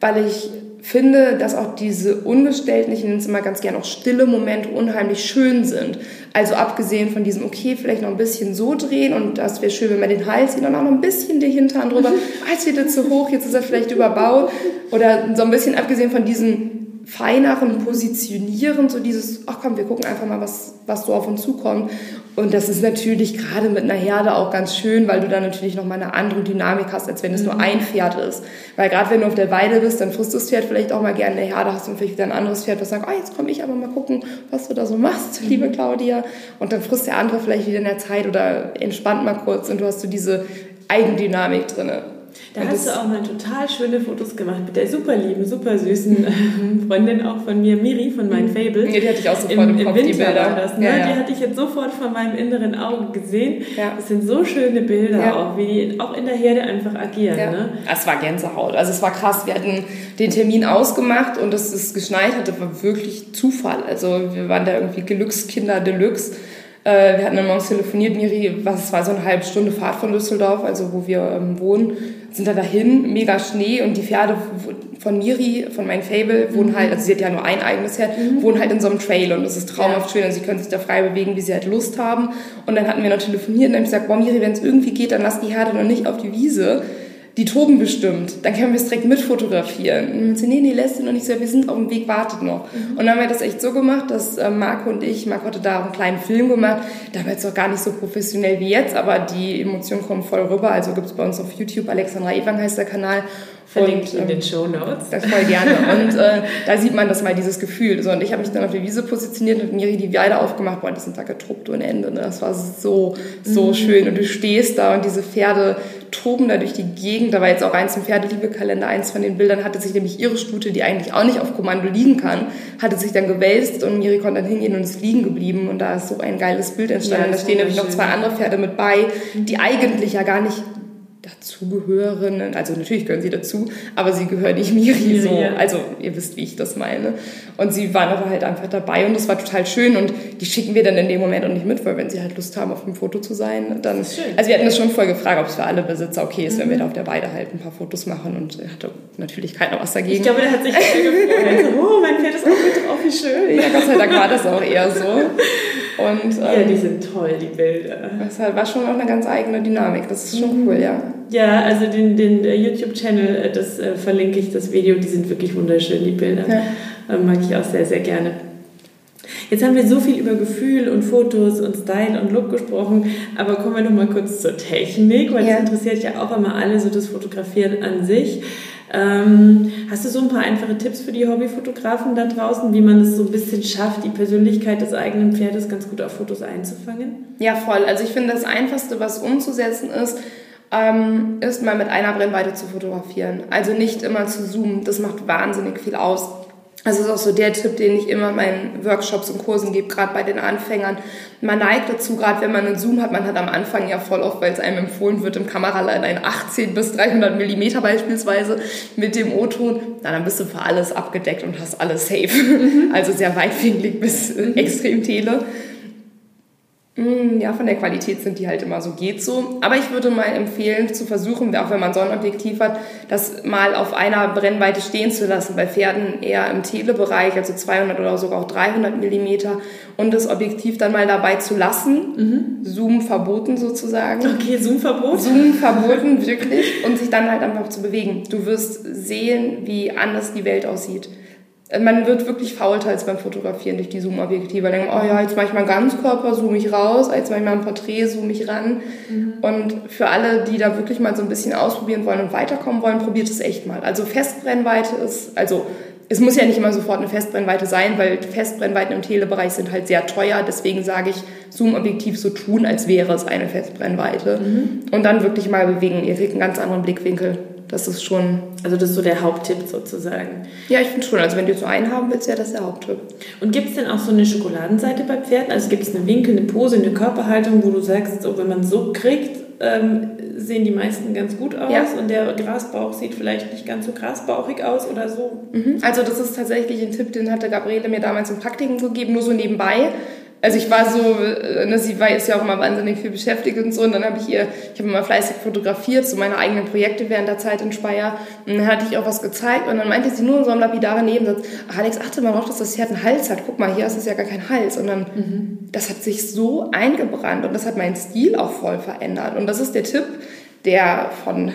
weil ich finde, dass auch diese ungestellten, ich nenne es immer ganz gerne auch stille Momente unheimlich schön sind. Also abgesehen von diesem, okay, vielleicht noch ein bisschen so drehen und das wäre schön, wenn man den Hals sieht und auch noch ein bisschen die Hintern drüber. [laughs] Ah, jetzt wird er zu hoch, jetzt ist er vielleicht überbaut. Oder so ein bisschen abgesehen von diesen feineren Positionieren, so dieses, ach komm, wir gucken einfach mal, was, was so auf uns zukommt. Und das ist natürlich gerade mit einer Herde auch ganz schön, weil du dann natürlich nochmal eine andere Dynamik hast, als wenn es mhm. nur ein Pferd ist. Weil gerade wenn du auf der Weide bist, dann frisst das Pferd vielleicht auch mal gerne eine Herde, hast und vielleicht wieder ein anderes Pferd, was sagt, oh, jetzt komme ich aber mal gucken, was du da so machst, mhm. [laughs] liebe Claudia. Und dann frisst der andere vielleicht wieder in der Zeit oder entspannt mal kurz und du hast so diese Eigendynamik drinne. Da hast du auch mal total schöne Fotos gemacht mit der super lieben, super süßen äh, Freundin auch von mir, Miri von meinen mhm. Fables. Ja, die hatte ich auch sofort im, im, Kopf, Winter die Bilder. War das, ne? Ja, ja. Die hatte ich jetzt sofort vor meinem inneren Auge gesehen. Ja. Das sind so schöne Bilder auch, wie die auch in der Herde einfach agieren. Ja. Ne? Es war Gänsehaut. Also es war krass. Wir hatten den Termin ausgemacht und dass es geschneit hatte, war wirklich Zufall. Also wir waren da irgendwie Glückskinder Deluxe. Äh, wir hatten dann morgens telefoniert, Miri, was war so eine halbe Stunde Fahrt von Düsseldorf, also wo wir ähm, wohnen sind da dahin, mega Schnee und die Pferde von Miri, von meinem Fable, wohnen mhm. halt, also sie hat ja nur ein eigenes Pferd, mhm. wohnen halt in so einem Trail und das ist traumhaft ja. schön und sie können sich da frei bewegen, wie sie halt Lust haben. Und dann hatten wir noch telefoniert und dann habe ich gesagt, boah Miri, wenn es irgendwie geht, dann lass die Herde noch nicht auf die Wiese die toben bestimmt, dann können wir es direkt mitfotografieren. Und sie, nee, nee, lässt sie noch nicht so, wir sind auf dem Weg, wartet noch. Mhm. Und dann haben wir das echt so gemacht, dass äh, Marco und ich, Marco hatte da auch einen kleinen Film gemacht, damals noch gar nicht so professionell wie jetzt, aber die Emotionen kommen voll rüber. Also gibt es bei uns auf YouTube, Alexandra Ewang heißt der Kanal. Verlinkt in den ähm, Show Notes. Das voll gerne. [laughs] Und äh, da sieht man das mal, dieses Gefühl. So, und ich habe mich dann auf der Wiese positioniert und Miri die Weide aufgemacht. Boah, die sind da getruppt ohne Ende. Ne? Das war so, so mhm. schön. Und du stehst da und diese Pferde toben da durch die Gegend. Da war jetzt auch eins im Pferdeliebekalender, eins von den Bildern hatte sich nämlich ihre Stute, die eigentlich auch nicht auf Kommando liegen kann, hatte sich dann gewälzt und Miri konnte dann hingehen und ist liegen geblieben. Und da ist so ein geiles Bild entstanden. Ja, da stehen nämlich noch zwei andere Pferde mit bei, die eigentlich ja gar nicht dazugehören. Also natürlich gehören sie dazu, aber sie gehören nicht [laughs] Miri so. Also ihr wisst, wie ich das meine. Und sie waren aber halt einfach dabei und das war total schön und die schicken wir dann in dem Moment auch nicht mit, weil wenn sie halt Lust haben, auf dem Foto zu sein, dann. Also wir hatten das schon voll gefragt, ob es für alle Besitzer okay ist, mhm. wenn wir mhm. da auf der Weide halt ein paar Fotos machen und hatte natürlich keiner was dagegen. Ich glaube, der hat sich viel gefreut. so, [laughs] oh, mein Pferd ist auch mit drauf, wie schön. Ja, Gott sei Dank war das auch eher so. Und, ähm, ja, die sind toll, die Bilder. Das war schon auch eine ganz eigene Dynamik. Das ist schon cool, ja. Ja, also den, den äh, YouTube-Channel, äh, das äh, verlinke ich, das Video, die sind wirklich wunderschön, die Bilder. Ja. Äh, mag ich auch sehr, sehr gerne. Jetzt haben wir so viel über Gefühl und Fotos und Style und Look gesprochen, aber kommen wir noch mal kurz zur Technik, weil ja. das interessiert ja auch immer alle, so das Fotografieren an sich. Ähm, hast du so ein paar einfache Tipps für die Hobbyfotografen da draußen, wie man es so ein bisschen schafft, die Persönlichkeit des eigenen Pferdes ganz gut auf Fotos einzufangen? Ja, voll. Also ich finde, das Einfachste, was umzusetzen ist, ähm, ist mal mit einer Brennweite zu fotografieren. Also nicht immer zu zoomen, das macht wahnsinnig viel aus. Das ist auch so der Tipp, den ich immer meinen Workshops und Kursen gebe, gerade bei den Anfängern. Man neigt dazu, gerade wenn man einen Zoom hat, man hat am Anfang ja voll oft, weil es einem empfohlen wird, im Kameralein ein 18 bis 300 Millimeter beispielsweise mit dem O-Ton, na, dann bist du für alles abgedeckt und hast alles safe. Mhm. Also sehr weitwinklig bis mhm. extrem tele. Mm, ja, von der Qualität sind die halt immer so, geht so. Aber ich würde mal empfehlen, zu versuchen, auch wenn man Sonnenobjektiv hat, das mal auf einer Brennweite stehen zu lassen. Bei Pferden eher im Telebereich, also 200 oder sogar auch 300 Millimeter. Und das Objektiv dann mal dabei zu lassen. Mhm. Zoom verboten sozusagen. Okay, Zoom verboten. Zoom verboten, wirklich. Und sich dann halt einfach zu bewegen. Du wirst sehen, wie anders die Welt aussieht. Äh, man wird wirklich faulteils beim Fotografieren durch die Zoom-Objektive. Denken, oh ja, jetzt mache ich mal Ganzkörper, zoome ich raus, jetzt mache ich mal ein Porträt, zoome ich ran. Mhm. Und für alle, die da wirklich mal so ein bisschen ausprobieren wollen und weiterkommen wollen, probiert es echt mal. Also Festbrennweite ist, also es muss ja nicht immer sofort eine Festbrennweite sein, weil Festbrennweiten im Telebereich sind halt sehr teuer. Deswegen sage ich, Zoom-Objektiv so tun, als wäre es eine Festbrennweite. Mhm. Und dann wirklich mal bewegen. Ihr kriegt einen ganz anderen Blickwinkel. Das ist schon. Also das ist so der Haupttipp sozusagen. Ja, ich finde schon. Also wenn du so einen haben willst, wäre das der Haupttipp. Und gibt es denn auch so eine Schokoladenseite bei Pferden? Also gibt es einen Winkel, eine Pose, eine Körperhaltung, wo du sagst, so, wenn man so kriegt, ähm, sehen die meisten ganz gut aus ja. und der Grasbauch sieht vielleicht nicht ganz so grasbauchig aus oder so. Mhm. Also das ist tatsächlich ein Tipp, den hatte Gabriele mir damals im Praktikum gegeben, nur so nebenbei also ich war so, äh, ne, sie war ist ja auch immer wahnsinnig viel beschäftigt und so. Und dann habe ich ihr, ich habe immer fleißig fotografiert, so meine eigenen Projekte während der Zeit in Speyer. Und dann hatte ich auch was gezeigt und dann meinte sie nur in so einem lapidaren Nebensatz, Alex, achte mal drauf, dass das Pferd einen Hals hat, guck mal, hier ist es ja gar kein Hals. Und dann, mhm. das hat sich so eingebrannt und das hat meinen Stil auch voll verändert. Und das ist der Tipp, der von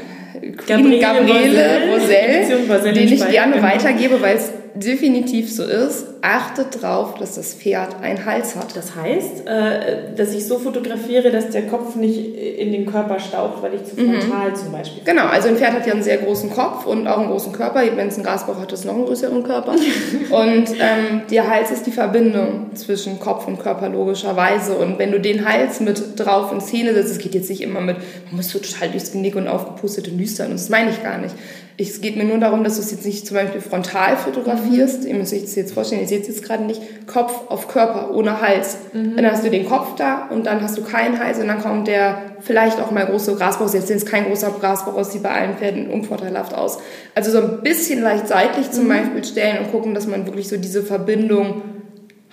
Gabriele, Gabriele Rosell, den ich gerne weitergebe, weil es definitiv so ist, achtet drauf, dass das Pferd einen Hals hat. Das heißt, äh, dass ich so fotografiere, dass der Kopf nicht in den Körper staucht, weil ich zu frontal mhm. zum Beispiel. Genau, also ein Pferd hat ja einen sehr großen Kopf und auch einen großen Körper. Wenn es einen Grasbauch hat, ist es noch einen größeren Körper. [laughs] und ähm, der Hals ist die Verbindung zwischen Kopf und Körper logischerweise. Und wenn du den Hals mit drauf in Szene setzt, es geht jetzt nicht immer mit, man muss so total durchs Genick und aufgepustete Nüstern. Und das meine ich gar nicht. Es geht mir nur darum, dass du es jetzt nicht zum Beispiel frontal fotografierst. Mhm. Ihr müsst euch das jetzt vorstellen, ihr seht es jetzt gerade nicht. Kopf auf Körper, ohne Hals. Mhm. Dann hast du den Kopf da und dann hast du keinen Hals und dann kommt der vielleicht auch mal große Grasbauch. Selbst wenn es kein großer Grasbauch ist, sieht bei allen Pferden unvorteilhaft aus. Also so ein bisschen leicht seitlich zum mhm. Beispiel stellen und gucken, dass man wirklich so diese Verbindung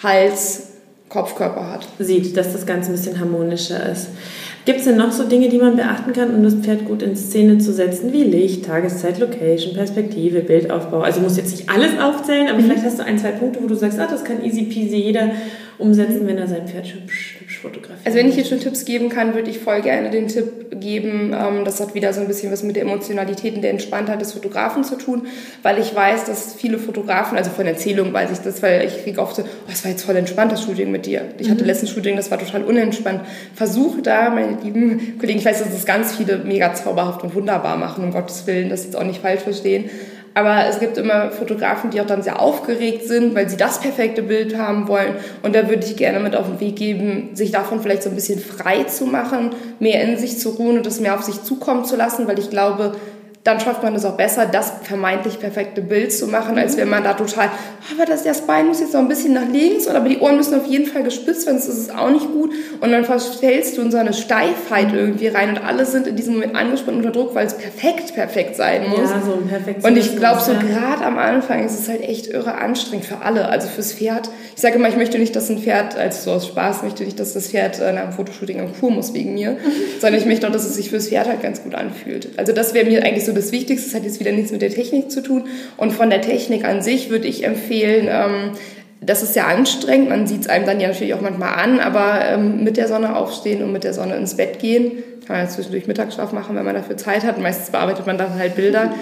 Hals, Kopf, Körper hat. Sieht, dass das Ganze ein bisschen harmonischer ist. Gibt es denn noch so Dinge, die man beachten kann, um das Pferd gut in Szene zu setzen, wie Licht, Tageszeit, Location, Perspektive, Bildaufbau? Also muss jetzt nicht alles aufzählen, aber mhm. vielleicht hast du ein, zwei Punkte, wo du sagst, ah, das kann easy peasy jeder umsetzen, wenn er sein Pferd hübsch, hübsch fotografiert. Also wenn ich jetzt schon Tipps geben kann, würde ich voll gerne den Tipp geben, ähm, das hat wieder so ein bisschen was mit der Emotionalität und der Entspanntheit des Fotografen zu tun, weil ich weiß, dass viele Fotografen, also von Erzählung weiß ich das, weil ich kriege oft so, oh, das war jetzt voll entspannt, das Shooting mit dir. Ich hatte mhm. letztens Shooting, das war total unentspannt. Versuche da, meine lieben Kollegen, ich weiß, dass das ganz viele mega zauberhaft und wunderbar machen, um Gottes Willen, das jetzt auch nicht falsch verstehen, aber es gibt immer Fotografen, die auch dann sehr aufgeregt sind, weil sie das perfekte Bild haben wollen. Und da würde ich gerne mit auf den Weg geben, sich davon vielleicht so ein bisschen frei zu machen, mehr in sich zu ruhen und das mehr auf sich zukommen zu lassen, weil ich glaube, dann schafft man es auch besser, das vermeintlich perfekte Bild zu machen, als wenn man da total, oh, aber das, das Bein muss jetzt noch ein bisschen nach links oder aber die Ohren müssen auf jeden Fall gespitzt werden, sonst ist es auch nicht gut. Und dann verstellst du in so eine Steifheit irgendwie rein und alle sind in diesem Moment angespannt unter Druck, weil es perfekt, perfekt sein muss. Ja, so ein perfekt. Und ich glaube, so gerade am Anfang ist es halt echt irre anstrengend für alle, also fürs Pferd. Ich sage immer, ich möchte nicht, dass ein Pferd, als so aus Spaß, möchte nicht, dass das Pferd äh, nach einem Fotoshooting am Kur muss wegen mir, sondern ich möchte auch, dass es sich fürs Pferd halt ganz gut anfühlt. Also das wäre mir eigentlich so das Wichtigste. Das hat jetzt wieder nichts mit der Technik zu tun. Und von der Technik an sich würde ich empfehlen, ähm, das ist sehr anstrengend. Man sieht es einem dann ja natürlich auch manchmal an, aber ähm, mit der Sonne aufstehen und mit der Sonne ins Bett gehen. Kann man ja zwischendurch Mittagsschlaf machen, wenn man dafür Zeit hat. Meistens bearbeitet man dann halt Bilder.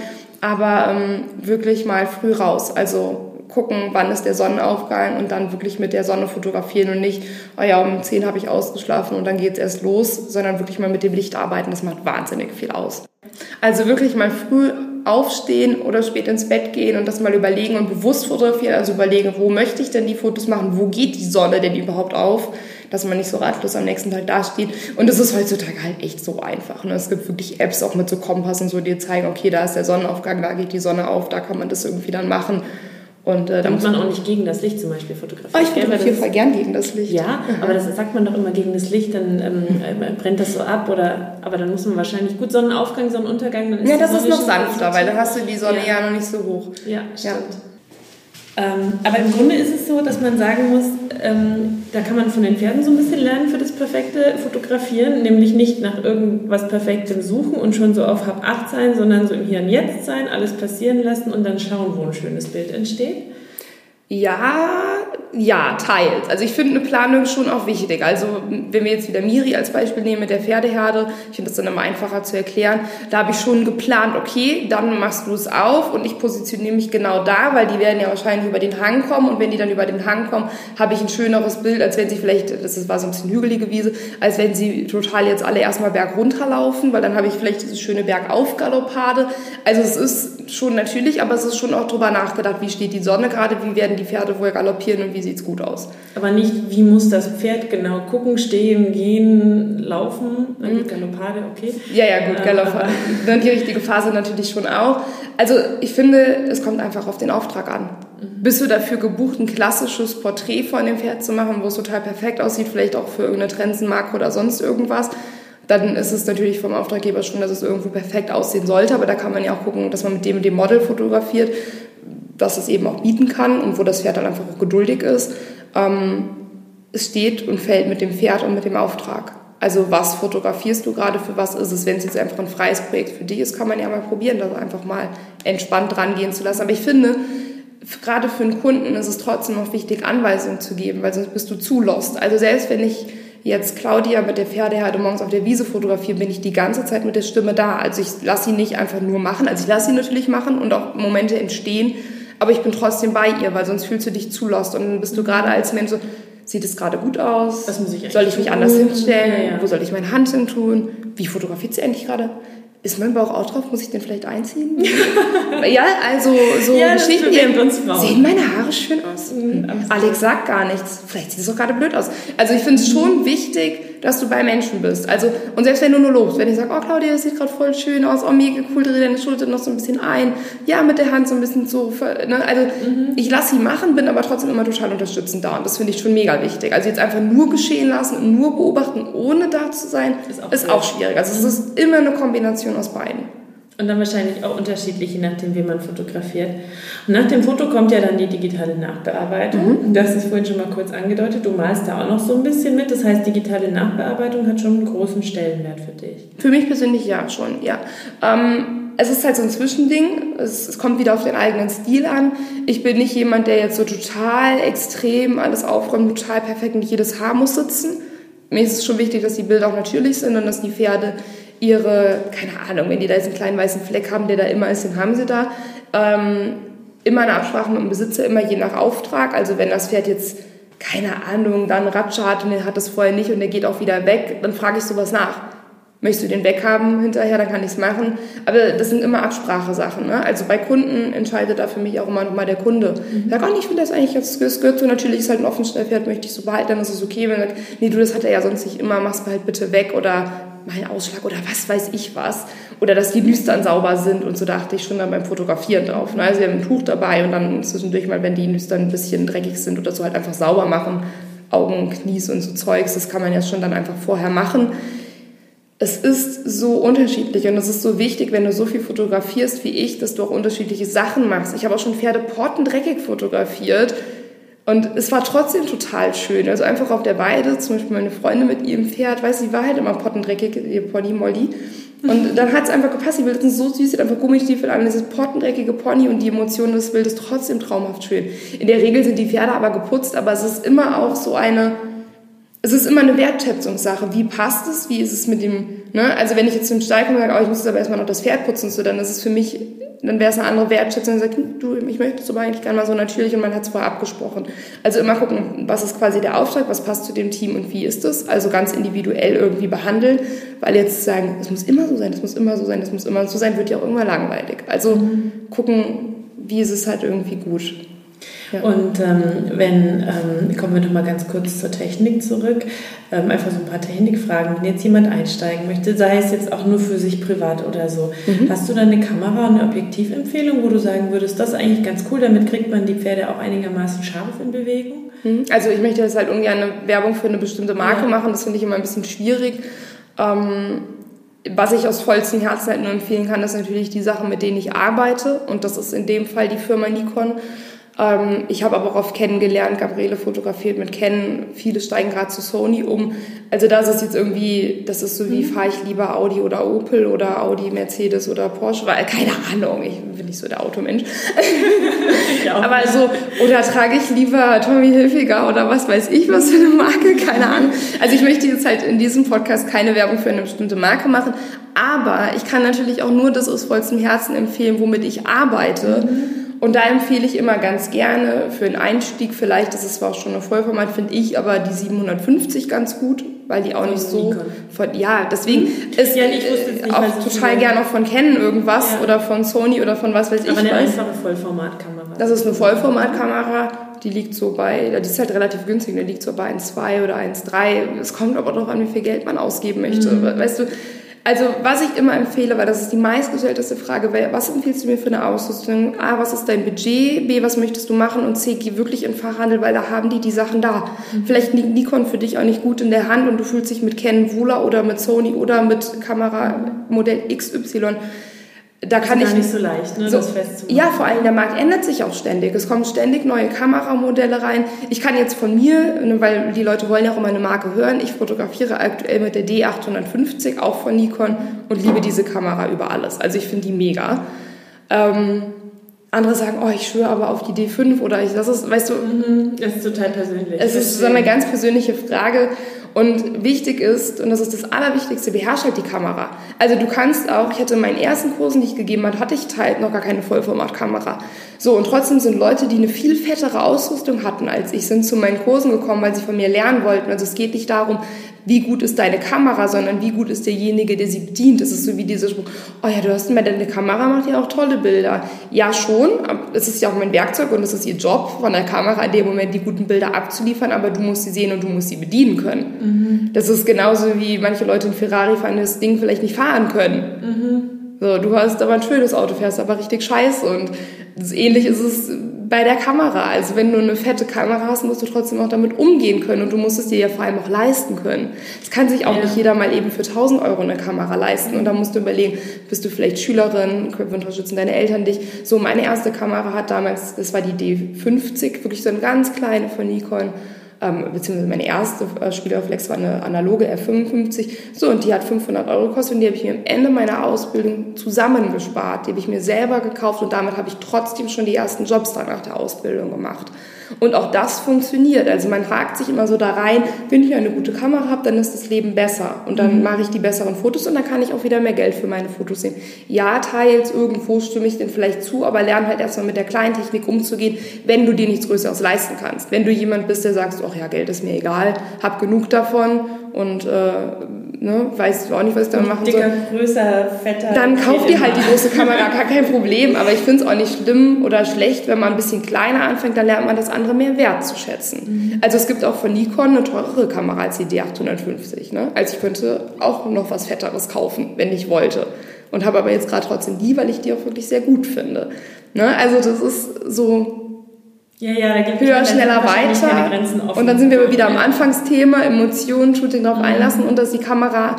Aber ähm, wirklich mal früh raus. Also gucken, wann ist der Sonnenaufgang und dann wirklich mit der Sonne fotografieren und nicht, oh ja, um 10 habe ich ausgeschlafen und dann geht es erst los, sondern wirklich mal mit dem Licht arbeiten. Das macht wahnsinnig viel aus. Also wirklich mal früh aufstehen oder spät ins Bett gehen und das mal überlegen und bewusst fotografieren. Also überlegen, wo möchte ich denn die Fotos machen? Wo geht die Sonne denn überhaupt auf? Dass man nicht so ratlos am nächsten Tag dasteht. Und das ist heutzutage halt echt so einfach. Ne? Es gibt wirklich Apps auch mit so Kompass und so, die zeigen, okay, da ist der Sonnenaufgang, da geht die Sonne auf, da kann man das irgendwie dann machen. Und äh, da muss man auch nicht gegen das Licht zum Beispiel fotografieren. Oh, ich fotografiere voll gern gegen das Licht. Ja, mhm. aber das sagt man doch immer gegen das Licht, dann ähm, äh, brennt das so ab. Oder, aber dann muss man wahrscheinlich gut Sonnenaufgang, Sonnenuntergang. Dann ist ja, das ist noch sanfter, weil dann hast du die Sonne ja, ja noch nicht so hoch. Ja, stimmt. Ja. Ähm, aber im Grunde ist es so, dass man sagen muss, ähm, da kann man von den Pferden so ein bisschen lernen für das perfekte Fotografieren, nämlich nicht nach irgendwas Perfektem suchen und schon so auf Hab 8 sein, sondern so im Hier und Jetzt sein, alles passieren lassen und dann schauen, wo ein schönes Bild entsteht. Ja, ja, teils. Also ich finde eine Planung schon auch wichtig. Also wenn wir jetzt wieder Miri als Beispiel nehmen mit der Pferdeherde, ich finde das dann immer einfacher zu erklären, da habe ich schon geplant, okay, dann machst du es auf und ich positioniere mich genau da, weil die werden ja wahrscheinlich über den Hang kommen und wenn die dann über den Hang kommen, habe ich ein schöneres Bild, als wenn sie vielleicht, das war so ein bisschen hügelige Wiese, als wenn sie total jetzt alle erstmal berg runterlaufen, weil dann habe ich vielleicht diese schöne Bergaufgaloppade. Also es ist schon natürlich, aber es ist schon auch drüber nachgedacht, wie steht die Sonne gerade, wie werden die Pferde wohl galoppieren und wie sieht es gut aus. Aber nicht, wie muss das Pferd genau gucken, stehen, gehen, laufen. Mhm. Galoppade, okay. Ja, ja, gut, Galoppade. [laughs] Dann die richtige Phase natürlich schon auch. Also ich finde, es kommt einfach auf den Auftrag an. Mhm. Bist du dafür gebucht, ein klassisches Porträt von dem Pferd zu machen, wo es total perfekt aussieht, vielleicht auch für irgendeine Trensenmarke oder sonst irgendwas? dann ist es natürlich vom Auftraggeber schon, dass es irgendwo perfekt aussehen sollte, aber da kann man ja auch gucken, dass man mit dem und dem Model fotografiert was es eben auch bieten kann und wo das Pferd dann einfach auch geduldig ist. Ähm, es steht und fällt mit dem Pferd und mit dem Auftrag. Also was fotografierst du gerade, für was ist es? Wenn es jetzt einfach ein freies Projekt für dich ist, kann man ja mal probieren, das einfach mal entspannt rangehen zu lassen. Aber ich finde, gerade für einen Kunden ist es trotzdem noch wichtig, Anweisungen zu geben, weil sonst bist du zu lost. Also selbst wenn ich jetzt Claudia mit der Pferdeherde morgens auf der Wiese fotografiere, bin ich die ganze Zeit mit der Stimme da. Also ich lasse sie nicht einfach nur machen. Also ich lasse sie natürlich machen und auch Momente entstehen, aber ich bin trotzdem bei ihr, weil sonst fühlst du dich zu lost und dann bist du gerade als Mensch so, sieht es gerade gut aus? Ich soll ich mich anders hinstellen? Ja, ja. Wo soll ich meine Hand hin tun? Wie fotografiert sie eigentlich gerade? Ist mein Bauch auch drauf? Muss ich den vielleicht einziehen? [laughs] ja, also so Ja, Geschichten. Sehen meine Haare schön aus? Alex sagt gar nichts. Vielleicht sieht es auch gerade blöd aus. Also ich finde es schon wichtig, dass du bei Menschen bist. Also und selbst wenn du nur lobst, wenn ich sage, oh Claudia, das sieht gerade voll schön aus, oh mega cool, dreh deine Schulter noch so ein bisschen ein, ja mit der Hand so ein bisschen so, ne? also ich lasse sie machen, bin aber trotzdem immer total unterstützend da und das finde ich schon mega wichtig. Also jetzt einfach nur geschehen lassen und nur beobachten, ohne da zu sein, Ist auch ist auch schwierig. Also es ist immer eine Kombination aus beiden. Und dann wahrscheinlich auch unterschiedlich, je nachdem, wie man fotografiert. Und nach dem Foto kommt ja dann die digitale Nachbearbeitung. Du hast es vorhin schon mal kurz angedeutet. Du malst da auch noch so ein bisschen mit. Das heißt, digitale Nachbearbeitung hat schon einen großen Stellenwert für dich. Für mich persönlich ja schon, ja. Ähm, es ist halt so ein Zwischending. Es, es kommt wieder auf den eigenen Stil an. Ich bin nicht jemand, der jetzt so total extrem alles aufräumt, total perfekt und jedes Haar muss sitzen. Mir ist es schon wichtig, dass die Bilder auch natürlich sind und dass die Pferde ihre, keine Ahnung, wenn die da jetzt einen kleinen weißen Fleck haben, der da immer ist, den haben sie da. Ähm, immer eine Absprache mit dem Besitzer, immer je nach Auftrag. Also wenn das Pferd jetzt, keine Ahnung, dann Ratsche hat und der hat das vorher nicht und der geht auch wieder weg, dann frage ich sowas nach. Möchtest du den weghaben hinterher, dann kann ich es machen. Aber das sind immer Absprachesachen. Ne? Also bei Kunden entscheidet da für mich auch immer nochmal der Kunde. Ich sage, oh nee, ich finde das eigentlich, das gehört so, natürlich ist halt ein Offenstellpferd, möchte ich so behalten, dann ist es okay. Wenn er sagt, nee, du, das hat er ja sonst nicht immer, mach's halt bitte weg oder mal einen Ausschlag oder was weiß ich was. Oder dass die Nüstern sauber sind und so da achte ich schon dann beim Fotografieren drauf. Ne? Also wir haben ein Tuch dabei und dann zwischendurch mal, wenn die Nüstern ein bisschen dreckig sind oder so, halt einfach sauber machen. Augen, Knies und so Zeugs, das kann man ja schon dann einfach vorher machen. Es ist so unterschiedlich und es ist so wichtig, wenn du so viel fotografierst wie ich, dass du auch unterschiedliche Sachen machst. Ich habe auch schon Pferde pottendreckig fotografiert und es war trotzdem total schön. Also einfach auf der Weide, zum Beispiel meine Freundin mit ihrem Pferd, weiß sie, war halt immer pottendreckig, ihr Pony Molly. Und [laughs] dann hat es einfach gepasst. Die Bilder sind so süß, sie hat einfach Gummistiefel an, dieses pottendreckige Pony und die Emotionen des Bildes trotzdem traumhaft schön. In der Regel sind die Pferde aber geputzt, aber es ist immer auch so eine, es ist immer eine Wertschätzungssache. Wie passt es? Wie ist es mit dem, ne? Also wenn ich jetzt zum Stall komme und sage, oh, ich muss jetzt aber erstmal noch das Pferd putzen, so, dann ist es für mich, dann wäre es eine andere Wertschätzung. Und sagt, du, ich möchte es aber eigentlich gerne mal so natürlich und man hat es vorher abgesprochen. Also immer gucken, was ist quasi der Auftrag, was passt zu dem Team und wie ist es? Also ganz individuell irgendwie behandeln, weil jetzt sagen, es muss immer so sein, es muss immer so sein, es muss immer so sein, wird ja auch irgendwann langweilig. Also gucken, wie ist es halt irgendwie gut. Ja. Und ähm, wenn, ähm, kommen wir noch mal ganz kurz zur Technik zurück, ähm, einfach so ein paar Technikfragen. Wenn jetzt jemand einsteigen möchte, sei es jetzt auch nur für sich privat oder so, hast du da eine Kamera, eine Objektivempfehlung, wo du sagen würdest, das ist eigentlich ganz cool, damit kriegt man die Pferde auch einigermaßen scharf in Bewegung? Also ich möchte jetzt halt ungern eine Werbung für eine bestimmte Marke Ja. machen, das finde ich immer ein bisschen schwierig. Ähm, was ich aus vollstem Herzen halt nur empfehlen kann, ist natürlich die Sachen, mit denen ich arbeite. Und das ist in dem Fall die Firma Nikon. Ähm, ich habe aber auch auf Canon gelernt, Gabriele fotografiert mit Canon. Viele steigen gerade zu Sony um. Also da ist jetzt irgendwie, das ist so wie, fahre ich lieber Audi oder Opel oder Audi, Mercedes oder Porsche, weil keine Ahnung, ich bin nicht so der Automensch. [laughs] Aber so, oder trage ich lieber Tommy Hilfiger oder was weiß ich, was für eine Marke, keine Ahnung. Also ich möchte jetzt halt in diesem Podcast keine Werbung für eine bestimmte Marke machen, aber ich kann natürlich auch nur das aus vollstem Herzen empfehlen, womit ich arbeite. Und da empfehle ich immer ganz gerne für einen Einstieg, vielleicht ist es zwar auch schon ein Vollformat, finde ich, aber die 750 ganz gut, weil die auch nicht so von, ja, deswegen ist Ja, nicht, auch weil so total gerne auch von Canon irgendwas Ja. oder von Sony oder von was weiß ich Aber eine einfache Vollformatkamera. Das ist eine Vollformatkamera, die liegt so bei, die ist halt relativ günstig, die liegt so bei 1,2 oder 1,3. Es kommt aber darauf an, wie viel Geld man ausgeben möchte. Mhm. Weißt du, also was ich immer empfehle, weil das ist die meistgestellteste Frage, weil, was empfiehlst du mir für eine Ausrüstung? A, was ist dein Budget? B, was möchtest du machen? Und C, geh wirklich in den Fachhandel, weil da haben die die Sachen da. Mhm. Vielleicht liegt Nikon für dich auch nicht gut in der Hand und du fühlst dich mit Canon wohler oder mit Sony oder mit Kamera Modell XY. Da kann gar ich nicht so leicht, ne, so, das festzumachen. ja, vor allem der Markt ändert sich auch ständig. Es kommen ständig neue Kameramodelle rein. Ich kann jetzt von mir, ne, weil die Leute wollen ja auch immer eine Marke hören, ich fotografiere aktuell mit der D850, auch von Nikon, und liebe diese Kamera über alles. Also ich finde die mega. Ähm, andere sagen, oh, ich schwöre aber auf die D5 oder ich, das ist, weißt du, Das ist total persönlich. es ist so eine ganz persönliche Frage Und wichtig ist, und das ist das Allerwichtigste, beherrscht halt die Kamera. Also du kannst auch, ich hatte in meinen ersten Kursen, die ich gegeben habe, hatte ich halt noch gar keine Vollformatkamera. So, und trotzdem sind Leute, die eine viel fettere Ausrüstung hatten als ich, sind zu meinen Kursen gekommen, weil sie von mir lernen wollten. Also es geht nicht darum, wie gut ist deine Kamera, sondern wie gut ist derjenige, der sie bedient. Es ist so wie dieser Spruch, oh ja, du hast immer deine Kamera, macht ja auch tolle Bilder. Ja, schon, es ist ja auch mein Werkzeug und es ist ihr Job, von der Kamera in dem Moment die guten Bilder abzuliefern, aber du musst sie sehen und du musst sie bedienen können. Mhm. Das ist genauso wie manche Leute in Ferrari fahren, das Ding vielleicht nicht fahren können. Mhm. So, du hast aber ein schönes Auto, fährst aber richtig scheiße und ähnlich ist es bei der Kamera. Also wenn du eine fette Kamera hast, musst du trotzdem auch damit umgehen können und du musst es dir ja vor allem auch leisten können. Es kann sich auch ja. nicht jeder mal eben für 1000 Euro eine Kamera leisten und da musst du überlegen, bist du vielleicht Schülerin, unterstützen deine Eltern dich. So, meine erste Kamera hat damals, das war die D50, wirklich so eine ganz kleine von Nikon ähm, beziehungsweise meine erste äh, Spielerreflex war eine analoge R55. So, und die hat 500 Euro gekostet und die habe ich mir am Ende meiner Ausbildung zusammengespart. Die habe ich mir selber gekauft und damit habe ich trotzdem schon die ersten Jobs dann nach der Ausbildung gemacht. Und auch das funktioniert. Also man hakt sich immer so da rein, wenn ich eine gute Kamera habe, dann ist das Leben besser. Und dann mhm. mache ich die besseren Fotos und dann kann ich auch wieder mehr Geld für meine Fotos sehen. Ja, teils irgendwo stimme ich denn vielleicht zu, aber lerne halt erstmal mit der kleinen Technik umzugehen, wenn du dir nichts Größeres leisten kannst. Wenn du jemand bist, der sagst, ach ja, Geld ist mir egal, hab genug davon und äh, ne, weiß auch nicht, was ich damit machen dicker, soll. größer, fetter. Dann kauf dir halt die große [laughs] Kamera, gar kein Problem. Aber ich finde es auch nicht schlimm oder schlecht, wenn man ein bisschen kleiner anfängt, dann lernt man das andere mehr wertzuschätzen. Mhm. Also es gibt auch von Nikon eine teurere Kamera als die D850. Ne? Also ich könnte auch noch was Fetteres kaufen, wenn ich wollte. Und habe aber jetzt gerade trotzdem die, weil ich die auch wirklich sehr gut finde. Ne? Also das ist so ja, ja, da gibt höher, schneller, weiter. Und dann sind wir wieder am Anfangsthema, Emotionen, Shooting darauf mhm. einlassen und dass die Kamera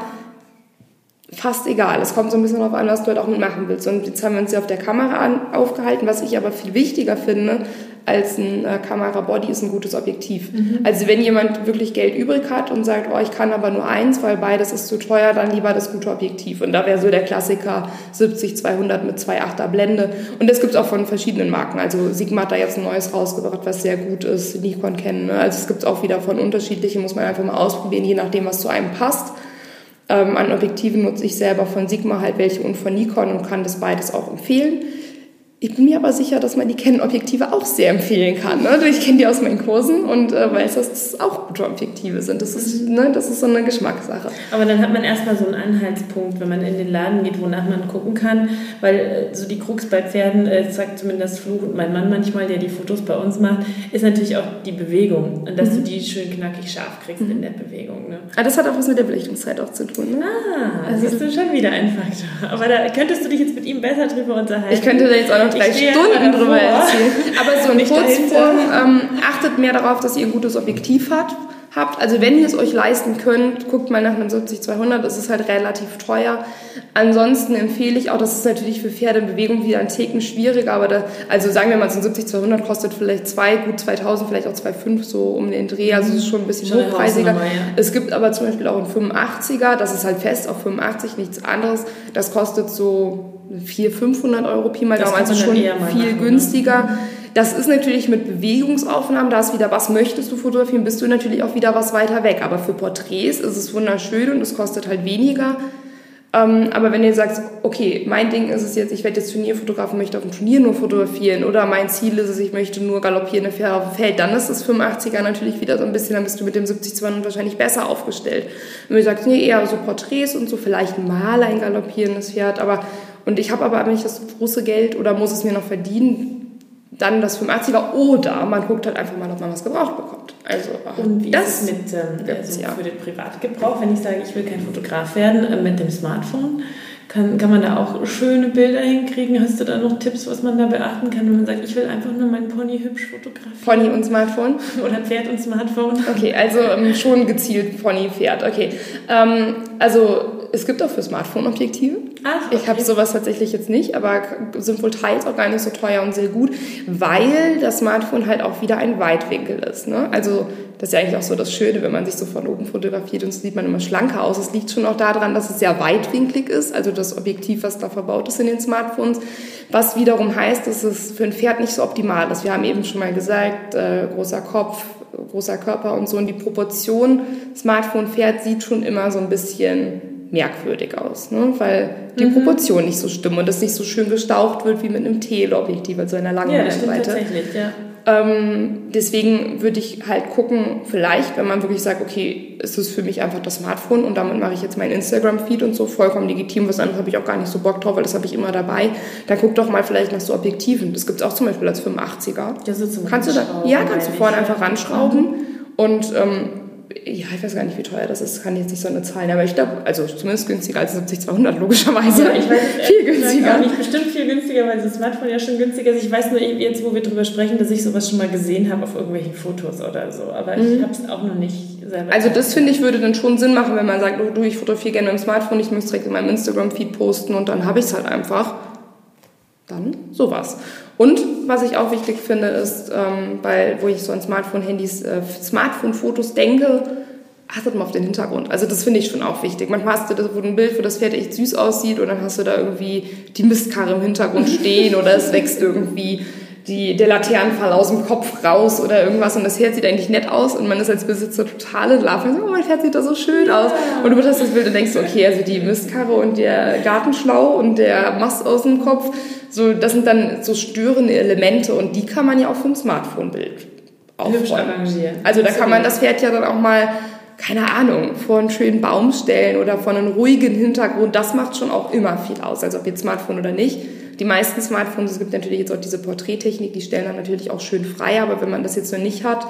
fast egal. Es kommt so ein bisschen darauf an, was du halt auch mitmachen willst. Und jetzt haben wir uns ja auf der Kamera an, aufgehalten. Was ich aber viel wichtiger finde als ein äh, Kamerabody ist ein gutes Objektiv. Mhm. Also wenn jemand wirklich Geld übrig hat und sagt, oh, ich kann aber nur eins, weil beides ist zu teuer, dann lieber das gute Objektiv. Und da wäre so der Klassiker 70-200 mit 2,8er Blende. Und das gibt es auch von verschiedenen Marken. Also Sigma hat da jetzt ein neues rausgebracht, was sehr gut ist. Nikon kennen. Ne? Also es gibt es auch wieder von unterschiedlichen, muss man einfach mal ausprobieren, je nachdem, was zu einem passt. Ähm, an Objektiven nutze ich selber von Sigma halt welche und von Nikon und kann das beides auch empfehlen. Ich bin mir aber sicher, dass man die Canon-Objektive auch sehr empfehlen kann. Ne? Ich kenne die aus meinen Kursen und äh, weiß, dass das auch gute Objektive sind. Das ist, mhm. ne, das ist so eine Geschmackssache. Aber dann hat man erstmal so einen Anhaltspunkt, wenn man in den Laden geht, wonach man gucken kann. Weil äh, so die Krux bei Pferden, äh, sagt zumindest Fluch und mein Mann manchmal, der die Fotos bei uns macht, ist natürlich auch die Bewegung. Und dass mhm. du die schön knackig scharf kriegst mhm. in der Bewegung. Ne? Ah, das hat auch was mit der Belichtungszeit auch zu tun. Ne? Ah, also siehst du schon wieder ein Faktor. Aber da könntest du dich jetzt mit ihm besser drüber unterhalten. Ich könnte da jetzt auch noch gleich Stunden drüber erzählen. [laughs] Aber so ein Kurzform ähm, achtet mehr darauf, dass ihr ein gutes Objektiv habt habt. Also wenn ihr es euch leisten könnt, guckt mal nach einem 70-200, das ist halt relativ teuer. Ansonsten empfehle ich auch, das ist natürlich für Pferde in Bewegung wieder ein Ticken schwieriger, aber da, also sagen wir mal, so ein 70-200 kostet vielleicht zwei, gut 2000, vielleicht auch 2,5 so um den Dreh, also es ist schon ein bisschen schon hochpreisiger. Ja. Es gibt aber zum Beispiel auch einen 85er, das ist halt fest auf 85, nichts anderes. Das kostet so 400, 500 Euro Pi mal Daumen, also schon viel machen, ne? günstiger. Ne? Das ist natürlich mit Bewegungsaufnahmen, da ist wieder, was möchtest du fotografieren, bist du natürlich auch wieder was weiter weg. Aber für Porträts ist es wunderschön und es kostet halt weniger. Ähm, aber wenn ihr sagt, okay, mein Ding ist es jetzt, ich werde jetzt Turnierfotografen, möchte auf dem Turnier nur fotografieren oder mein Ziel ist es, ich möchte nur galoppieren eine Pferde auf dem Feld, dann ist das 85er natürlich wieder so ein bisschen, dann bist du mit dem 70-200 wahrscheinlich besser aufgestellt. wenn ihr sagt, nee, eher so Porträts und so, vielleicht mal ein galoppierendes Pferd, aber und ich habe aber nicht das große Geld oder muss es mir noch verdienen, dann das 85er oder man guckt halt einfach mal, ob man was gebraucht bekommt. Also, und wie das ist es mit ähm, also ja. für den Privatgebrauch, wenn ich sage, ich will kein Fotograf werden, äh, mit dem Smartphone? Kann, kann man da auch schöne Bilder hinkriegen? Hast du da noch Tipps, was man da beachten kann, wenn man sagt, ich will einfach nur mein Pony hübsch fotografieren? Pony und Smartphone? [laughs] Oder Pferd und Smartphone? Okay, also ähm, schon gezielt Pony, Pferd. Okay, ähm, also es gibt auch für Smartphone Objektive. Ach, okay. Ich habe sowas tatsächlich jetzt nicht, aber sind wohl teils auch gar nicht so teuer und sehr gut, weil das Smartphone halt auch wieder ein Weitwinkel ist. Ne? Also das ist ja eigentlich auch so das Schöne, wenn man sich so von oben fotografiert und so sieht man immer schlanker aus. Es liegt schon auch daran, dass es sehr weitwinklig ist, also das Objektiv, was da verbaut ist in den Smartphones, was wiederum heißt, dass es für ein Pferd nicht so optimal ist. Wir haben eben schon mal gesagt, äh, großer Kopf, großer Körper und so. Und die Proportion Smartphone-Pferd sieht schon immer so ein bisschen merkwürdig aus, ne? weil die mhm. Proportionen nicht so stimmen und das nicht so schön gestaucht wird wie mit einem Teleobjektiv, also einer langen ja, stimmt tatsächlich, ja. Ähm, deswegen würde ich halt gucken, vielleicht, wenn man wirklich sagt, okay, ist es für mich einfach das Smartphone und damit mache ich jetzt meinen Instagram-Feed und so vollkommen legitim, was anderes habe ich auch gar nicht so Bock drauf, weil das habe ich immer dabei. Dann guck doch mal vielleicht nach so Objektiven. Das gibt es auch zum Beispiel als 85er. Das ist zum kannst du da, Ja, kannst du vorne einfach ranschrauben mhm. und ähm, ja, ich weiß gar nicht, wie teuer das ist, kann ich jetzt nicht so eine Zahl aber ich glaube, also zumindest günstiger als 70-200 logischerweise. Ja, ich weiß viel günstiger. Nicht bestimmt viel günstiger, weil das Smartphone ja schon günstiger ist. Ich weiß nur jetzt, wo wir drüber sprechen, dass ich sowas schon mal gesehen habe auf irgendwelchen Fotos oder so, aber mhm. ich habe es auch noch nicht selber. Also das finde ich würde dann schon Sinn machen, wenn man sagt, oh, du, ich fotografiere gerne mit dem Smartphone, ich muss direkt in meinem Instagram-Feed posten und dann habe ich es halt einfach. Dann sowas. Und was ich auch wichtig finde, ist, ähm, weil, wo ich so an Smartphone-Handys, äh, Smartphone-Fotos denke, achtet mal auf den Hintergrund. Also das finde ich schon auch wichtig. Manchmal hast du das, wo ein Bild, wo das Pferd echt süß aussieht und dann hast du da irgendwie die Mistkarre im Hintergrund stehen oder es wächst irgendwie die, der Laternenfall aus dem Kopf raus oder irgendwas und das Pferd sieht eigentlich nett aus und man ist als Besitzer total in Love und sagt, oh, mein Pferd sieht da so schön aus. Und du betrachtest das Bild und denkst, okay, also die Mistkarre und der Gartenschlau und der Mast aus dem Kopf, so, das sind dann so störende Elemente und die kann man ja auch vom Smartphone-Bild aufräumen. Also da kann man das Pferd ja dann auch mal keine Ahnung, vor einen schönen Baum stellen oder vor einen ruhigen Hintergrund, das macht schon auch immer viel aus, also ob jetzt Smartphone oder nicht. Die meisten Smartphones, es gibt natürlich jetzt auch diese Porträttechnik, die stellen dann natürlich auch schön frei, aber wenn man das jetzt noch nicht hat,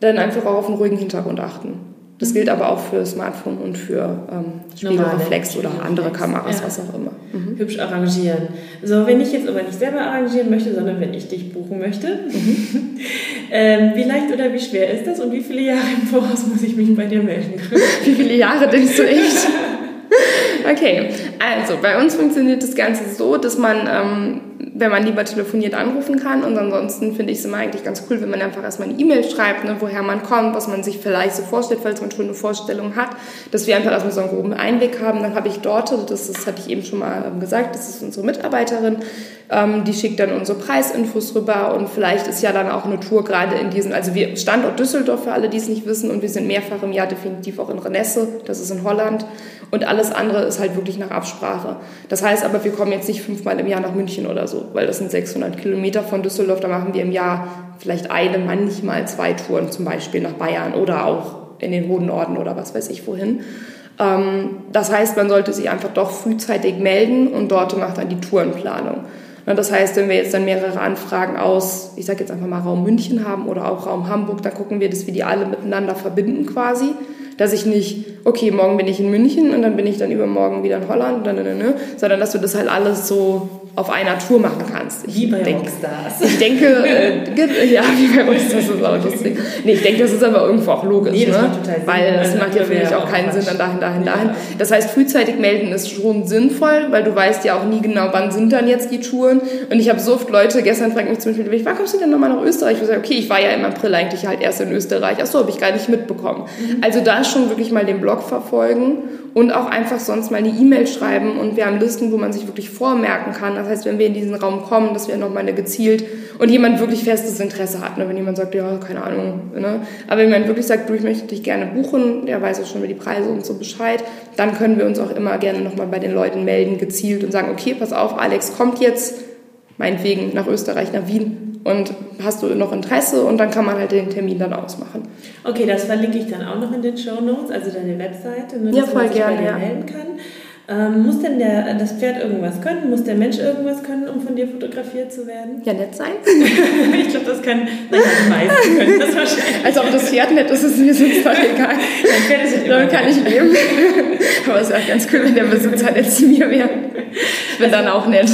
dann einfach auch auf einen ruhigen Hintergrund achten. Das mhm. gilt aber auch für Smartphone und für ähm, Spiegelreflex oder andere Kameras, ja. was auch immer. Mhm. Hübsch arrangieren. So, wenn ich jetzt aber nicht selber arrangieren möchte, sondern wenn ich dich buchen möchte, mhm. [laughs] ähm, wie leicht oder wie schwer ist das und wie viele Jahre im Voraus muss ich mich bei dir melden? [laughs] wie viele Jahre denkst du echt? [laughs] Okay, also bei uns funktioniert das Ganze so, dass man, ähm, wenn man lieber telefoniert, anrufen kann. Und ansonsten finde ich es immer eigentlich ganz cool, wenn man einfach erstmal eine E-Mail schreibt, ne, woher man kommt, was man sich vielleicht so vorstellt, falls man schon eine Vorstellung hat, dass wir einfach erstmal so einen groben Einblick haben. Dann habe ich dort, das, das hatte ich eben schon mal ähm, gesagt, das ist unsere Mitarbeiterin, ähm, die schickt dann unsere Preisinfos rüber und vielleicht ist ja dann auch eine Tour gerade in diesen, also wir Standort Düsseldorf für alle, die es nicht wissen und wir sind mehrfach im Jahr definitiv auch in Renesse, das ist in Holland und alles andere ist halt wirklich nach Absprache. Das heißt aber, wir kommen jetzt nicht fünfmal im Jahr nach München oder so, weil das sind 600 Kilometer von Düsseldorf. Da machen wir im Jahr vielleicht eine, manchmal zwei Touren, zum Beispiel nach Bayern oder auch in den hohen Norden oder was weiß ich wohin. Ähm, das heißt, man sollte sich einfach doch frühzeitig melden und dort macht dann die Tourenplanung. Das heißt, wenn wir jetzt dann mehrere Anfragen aus, ich sage jetzt einfach mal Raum München haben oder auch Raum Hamburg, dann gucken wir, dass wir die alle miteinander verbinden quasi dass ich nicht, okay, morgen bin ich in München und dann bin ich dann übermorgen wieder in Holland, ne, ne, ne, sondern dass du das halt alles so auf einer Tour machen kannst. Ich wie bei denk, Rockstars. Ich denke, [laughs] äh, ja, wie bei Rockstars, das ist auch lustig. Nee, ich denke, das ist aber irgendwo auch logisch, nee, das ne? macht total Sinn. weil das macht ja für mich auch keinen Sinn, dann dahin, dahin, dahin. Das heißt, frühzeitig melden ist schon sinnvoll, weil du weißt ja auch nie genau, wann sind dann jetzt die Touren. Und ich habe so oft Leute, gestern fragt mich zum Beispiel, wann kommst du denn nochmal nach Österreich? Ich sage, okay, ich war ja im April eigentlich halt erst in Österreich. Ach so, habe ich gar nicht mitbekommen. Mhm. Also da schon wirklich mal den Blog verfolgen und auch einfach sonst mal eine E-Mail schreiben und wir haben Listen, wo man sich wirklich vormerken kann. Das heißt, wenn wir in diesen Raum kommen, dass wir nochmal eine gezielt und jemand wirklich festes Interesse hat. Ne? Wenn jemand sagt, ja, keine Ahnung. Ne? Aber wenn jemand wirklich sagt, du, ich möchte dich gerne buchen, der weiß auch schon über die Preise und so Bescheid, dann können wir uns auch immer gerne nochmal bei den Leuten melden, gezielt und sagen, okay, pass auf, Alex kommt jetzt meinetwegen nach Österreich, nach Wien und hast du noch Interesse und dann kann man halt den Termin dann ausmachen. Okay, das verlinke ich dann auch noch in den Show Notes, also deine Webseite, ne, ja, voll man sich gerne, bei dir ja. melden kann. Ähm, muss denn der, das Pferd irgendwas können? Muss der Mensch irgendwas können, um von dir fotografiert zu werden? Ja, nett sein. [laughs] ich glaube, das kann nein, die meisten können das wahrscheinlich. Also ob das Pferd nett ist, ist mir sonst voll egal. Dein Pferd ist Damit kann ich leben. Aber es wäre ganz cool, wenn der Besitzer nett zu mir wäre. Ich bin also, dann auch nett.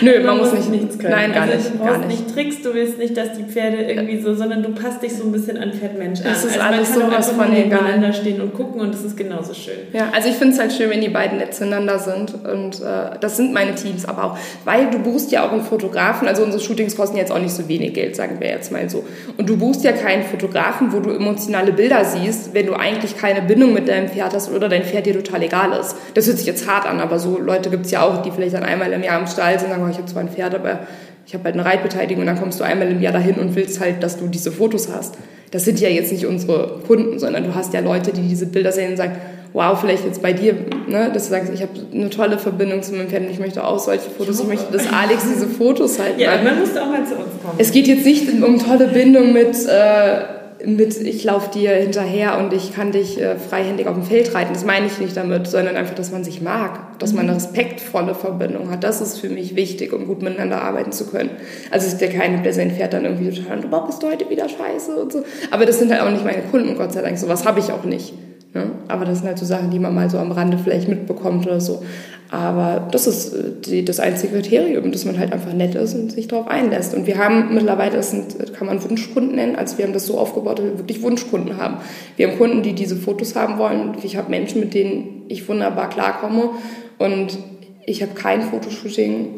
Nö, man, man muss nicht nichts können. Nein, gar also, nicht. Du brauchst gar nicht. nicht Tricks, du willst nicht, dass die Pferde irgendwie so, sondern du passt dich so ein bisschen an Pferd-Mensch an. Das ist also alles sowas von egal. stehen und gucken und das ist genauso schön. Ja, also ich finde es halt schön, wenn die beiden nett zueinander sind und äh, das sind meine Teams aber auch, weil du buchst ja auch einen Fotografen, also unsere Shootings kosten jetzt auch nicht so wenig Geld, sagen wir jetzt mal so. Und du buchst ja keinen Fotografen, wo du emotionale Bilder siehst, wenn du eigentlich keine Bindung mit deinem Pferd hast oder dein Pferd dir total egal ist. Das hört sich jetzt hart an, aber so Leute gibt es ja auch, die vielleicht dann einmal im Jahr im Stall sind und sagen, oh, ich habe zwar ein Pferd, aber ich habe halt eine Reitbeteiligung und dann kommst du einmal im Jahr dahin und willst halt, dass du diese Fotos hast. das sind ja jetzt nicht unsere Kunden, sondern du hast ja Leute, die diese Bilder sehen und sagen, wow, vielleicht jetzt bei dir, ne, dass du sagst, ich habe eine tolle Verbindung zu meinem Pferd und ich möchte auch solche Fotos, ich möchte, dass Alex diese Fotos halt Ja, man muss auch mal zu uns kommen. Es geht jetzt nicht um tolle Bindung mit, äh, mit ich laufe dir hinterher und ich kann dich äh, freihändig auf dem Feld reiten. Das meine ich nicht damit, sondern einfach, dass man sich mag, dass man eine respektvolle Verbindung hat. Das ist für mich wichtig, um gut miteinander arbeiten zu können. Also es ist der keine, der sein Pferd dann irgendwie total, du bist heute wieder scheiße und so. Aber das sind halt auch nicht meine Kunden, Gott sei Dank. Sowas habe ich auch nicht. Ne? Aber das sind halt so Sachen, die man mal so am Rande vielleicht mitbekommt oder so. Aber das ist äh, die, das einzige Kriterium, dass man halt einfach nett ist und sich darauf einlässt. Und wir haben mittlerweile, das sind, kann man Wunschkunden nennen, also wir haben das so aufgebaut, dass wir wirklich Wunschkunden haben. Wir haben Kunden, die diese Fotos haben wollen. Ich habe Menschen, mit denen ich wunderbar klarkomme. Und ich habe kein Fotoshooting,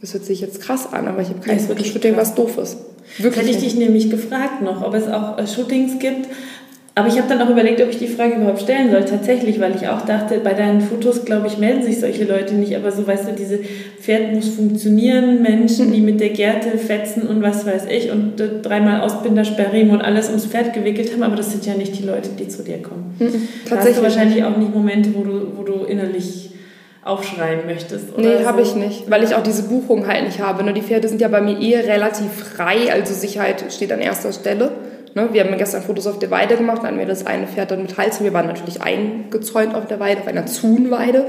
das hört sich jetzt krass an, aber ich habe kein Fotoshooting, was doof ist. Wirklich Hätte ich dich nämlich gefragt noch, ob es auch äh, Shootings gibt, aber ich habe dann auch überlegt, ob ich die Frage überhaupt stellen soll, tatsächlich, weil ich auch dachte, bei deinen Fotos, glaube ich, melden sich solche Leute nicht. Aber so, weißt du, diese Pferd muss funktionieren, Menschen, die mit der Gerte fetzen und was weiß ich und äh, dreimal Ausbinder, Sperrim und alles ums Pferd gewickelt haben. Aber das sind ja nicht die Leute, die zu dir kommen. Mhm. Da hast du wahrscheinlich auch nicht Momente, wo du, wo du innerlich aufschreien möchtest. Oder nee, so. habe ich nicht, weil ich auch diese Buchung halt nicht habe. Nur die Pferde sind ja bei mir eh relativ frei, also Sicherheit steht an erster Stelle. Ne? Wir haben gestern Fotos auf der Weide gemacht, dann hatten wir das eine Pferd dann mit Hals. Wir waren natürlich eingezäunt auf der Weide, auf einer Zunweide.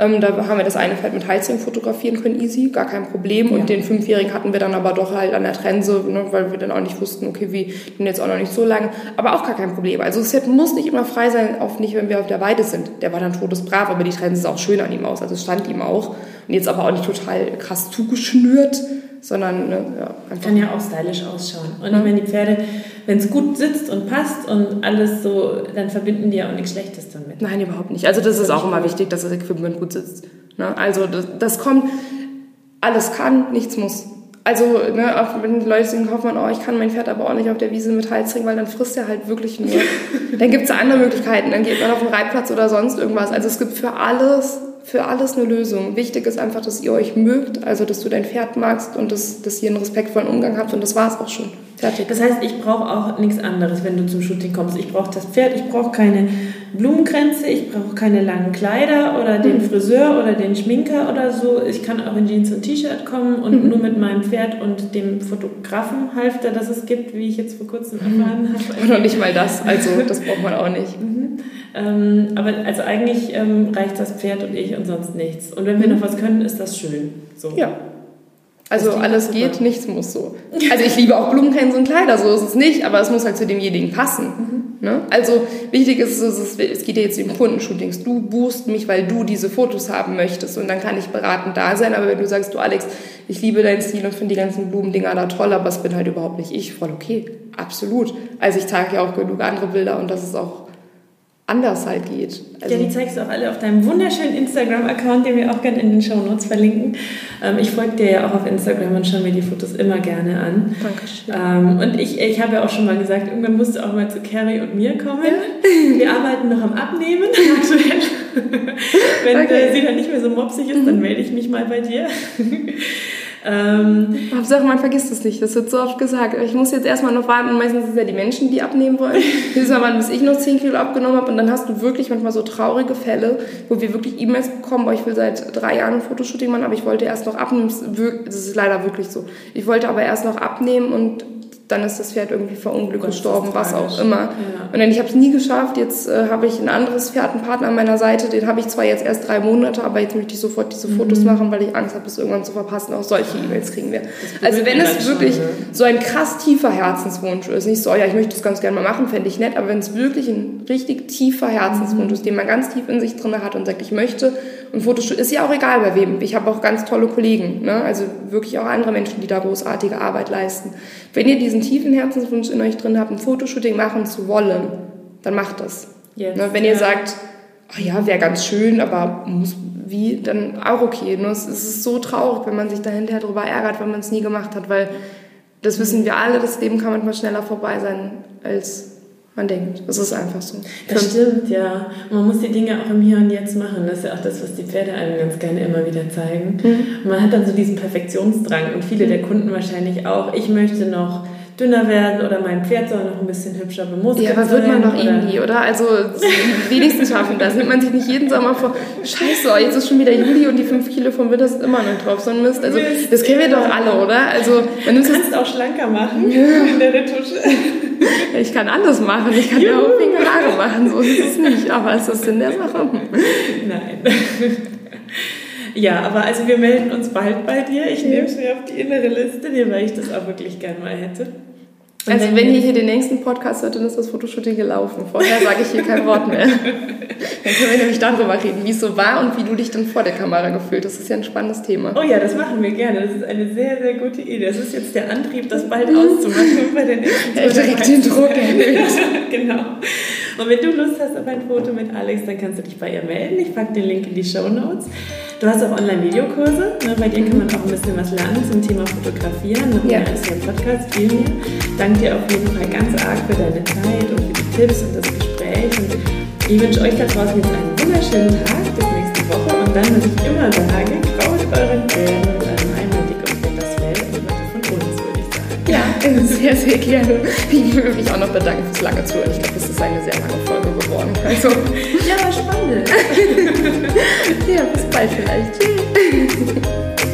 Ähm, da haben wir das eine Pferd mit Halsring fotografieren können, easy, gar kein Problem. Ja. Und den Fünfjährigen hatten wir dann aber doch halt an der Trense, ne, weil wir dann auch nicht wussten, okay, wie, den jetzt auch noch nicht so lange. Aber auch gar kein Problem. Also das Pferd muss nicht immer frei sein, auch nicht, wenn wir auf der Weide sind. Der war dann todesbrav, aber die Trense sah auch schön an ihm aus, also stand ihm auch. Und jetzt aber auch nicht total krass zugeschnürt sondern ne, ja, einfach. Kann ja auch stylisch ausschauen. Und ja. wenn die Pferde, wenn es gut sitzt und passt und alles so, dann verbinden die ja auch nichts Schlechtes damit. Nein, überhaupt nicht. Also das, das ist auch immer wichtig, dass das Equipment gut sitzt. Ne? Also das, das kommt, alles kann, nichts muss. Also, ne, auch wenn die Leute sagen, Kaufmann, oh, ich kann mein Pferd aber auch nicht auf der Wiese mit Halsring, weil dann frisst er halt wirklich nur. [laughs] dann gibt es andere Möglichkeiten, dann geht man auf den Reitplatz oder sonst irgendwas. Also es gibt für alles für alles eine Lösung. Wichtig ist einfach, dass ihr euch mögt, also dass du dein Pferd magst und dass, dass ihr einen respektvollen Umgang habt und das war es auch schon. Fertig. Das heißt, ich brauche auch nichts anderes, wenn du zum Shooting kommst. Ich brauche das Pferd, ich brauche keine Blumenkränze, ich brauche keine langen Kleider oder den mhm. Friseur oder den Schminker oder so. Ich kann auch in Jeans und T-Shirt kommen und mhm. nur mit meinem Pferd und dem Fotografenhalfter, das es gibt, wie ich jetzt vor kurzem mhm. erfahren habe. [laughs] Oder nicht mal das, also das braucht man auch nicht. Mhm. Ähm, aber also eigentlich ähm, reicht das Pferd und ich und sonst nichts. Und wenn wir mhm. noch was können, ist das schön. So. Ja. Also alles geht, super. nichts muss so. Also ich liebe auch Blumenkränze und Kleider, so ist es nicht, aber es muss halt zu demjenigen passen. Mhm. Ne? Also wichtig ist es, es geht ja jetzt um Kundenshootings. Du buchst mich, weil du diese Fotos haben möchtest und dann kann ich beratend da sein. Aber wenn du sagst, du Alex, ich liebe deinen Stil und finde die ganzen Blumendinger da toll, aber es bin halt überhaupt nicht ich, voll okay, absolut. Also ich trage ja auch genug andere Bilder und das ist auch anders halt geht. Also ja, die zeigst du auch alle auf deinem wunderschönen Instagram-Account, den wir auch gerne in den Show Notes verlinken. Ähm, ich folge dir ja auch auf Instagram und schaue mir die Fotos immer gerne an. Dankeschön. Ähm, und ich, ich habe ja auch schon mal gesagt, irgendwann musst du auch mal zu Carrie und mir kommen. Ja. Wir arbeiten noch am Abnehmen. [laughs] Wenn okay. sie dann nicht mehr so mopsig ist, dann melde ich mich mal bei dir. Ähm, Hauptsache, man vergisst es nicht. Das wird so oft gesagt. Ich muss jetzt erstmal noch warten. Meistens sind es ja die Menschen, die abnehmen wollen. [laughs] Dieses Mal, bis ich noch 10 Kilo abgenommen habe. Und dann hast du wirklich manchmal so traurige Fälle, wo wir wirklich E-Mails bekommen. Boah, ich will seit drei Jahren ein Fotoshooting machen, aber ich wollte erst noch abnehmen. Das ist leider wirklich so. Ich wollte aber erst noch abnehmen und dann ist das Pferd irgendwie verunglückt, gestorben, was auch immer. Ja. Und dann, ich habe es nie geschafft. Jetzt äh, habe ich ein anderes Pferd, einen Partner an meiner Seite. Den habe ich zwar jetzt erst drei Monate, aber jetzt möchte ich sofort diese Fotos mhm. machen, weil ich Angst habe, es irgendwann zu verpassen. Auch solche E-Mails kriegen wir. Also wenn es wirklich schon, ne? so ein krass tiefer Herzenswunsch ist, nicht so, ja, ich möchte das ganz gerne mal machen, fände ich nett, aber wenn es wirklich ein richtig tiefer Herzenswunsch mhm. ist, den man ganz tief in sich drin hat und sagt, ich möchte und Fotostudio ist ja auch egal bei wem. Ich habe auch ganz tolle Kollegen, ne? also wirklich auch andere Menschen, die da großartige Arbeit leisten. Wenn ihr diesen tiefen Herzenswunsch in euch drin habt, ein Fotoshooting machen zu wollen, dann macht das. Yes. Ne? Wenn ihr ja. sagt, ach ja, wäre ganz schön, aber muss wie, dann auch okay. Nur es ist so traurig, wenn man sich da hinterher darüber ärgert, wenn man es nie gemacht hat, weil das wissen wir alle, das Leben kann manchmal schneller vorbei sein, als man denkt. Das ist einfach so. Das stimmt, ja. Man muss die Dinge auch im Hier und Jetzt machen. Das ist ja auch das, was die Pferde einem ganz gerne immer wieder zeigen. Mhm. Man hat dann so diesen Perfektionsdrang und viele der Kunden wahrscheinlich auch. Ich möchte noch dünner werden oder mein Pferd soll noch ein bisschen hübscher bemuskelt Ja, aber wird man doch irgendwie, oder? Also [laughs] wenigstens schaffen das. Nimmt man sich nicht jeden Sommer vor, scheiße, jetzt ist schon wieder Juli und die 5 Kilo vom Winter sind immer noch drauf. So ein Mist. Also das kennen wir doch alle, oder? Also, man du kannst auch schlanker machen in der Retusche. Ich kann alles machen. Ich kann ja auch pinke Haare machen. So ist es nicht. Aber ist das Sinn der Sache? Nein. [laughs] Ja, aber also wir melden uns bald bei dir. Ich nehme es mir auf die innere Liste, weil ich das auch wirklich gerne mal hätte. Und also wenn ihr hier den nächsten Podcast hört, dann ist das Fotoshooting gelaufen. Vorher sage ich hier kein Wort mehr. [laughs] dann können wir nämlich darüber reden, wie es so war und wie du dich dann vor der Kamera gefühlt hast. Das ist ja ein spannendes Thema. Oh ja, das machen wir gerne. Das ist eine sehr, sehr gute Idee. Das ist jetzt der Antrieb, das bald auszumachen [laughs] bei der nächsten Er direkt den Druck erhöht. [laughs] genau. Und wenn du Lust hast auf ein Foto mit Alex, dann kannst du dich bei ihr melden. Ich packe den Link in die Show Notes. Du hast auch Online-Videokurse. Ne? Bei dir kann man auch ein bisschen was lernen zum Thema Fotografieren. Noch ja. als hier im Podcast viel mehr. Danke dir auf jeden Fall ganz arg für deine Zeit und für die Tipps und das Gespräch. Und ich wünsche euch da draußen jetzt einen wunderschönen Tag bis nächste Woche. Und dann, was ich immer sage, baut euren Plänen [laughs] sehr, sehr gerne. [laughs] Ich würde mich auch noch bedanken fürs lange Zuhören. Ich glaube, das ist eine sehr lange Folge geworden. Also. Ja, war spannend. [laughs] ja, bis bald vielleicht. Tschüss.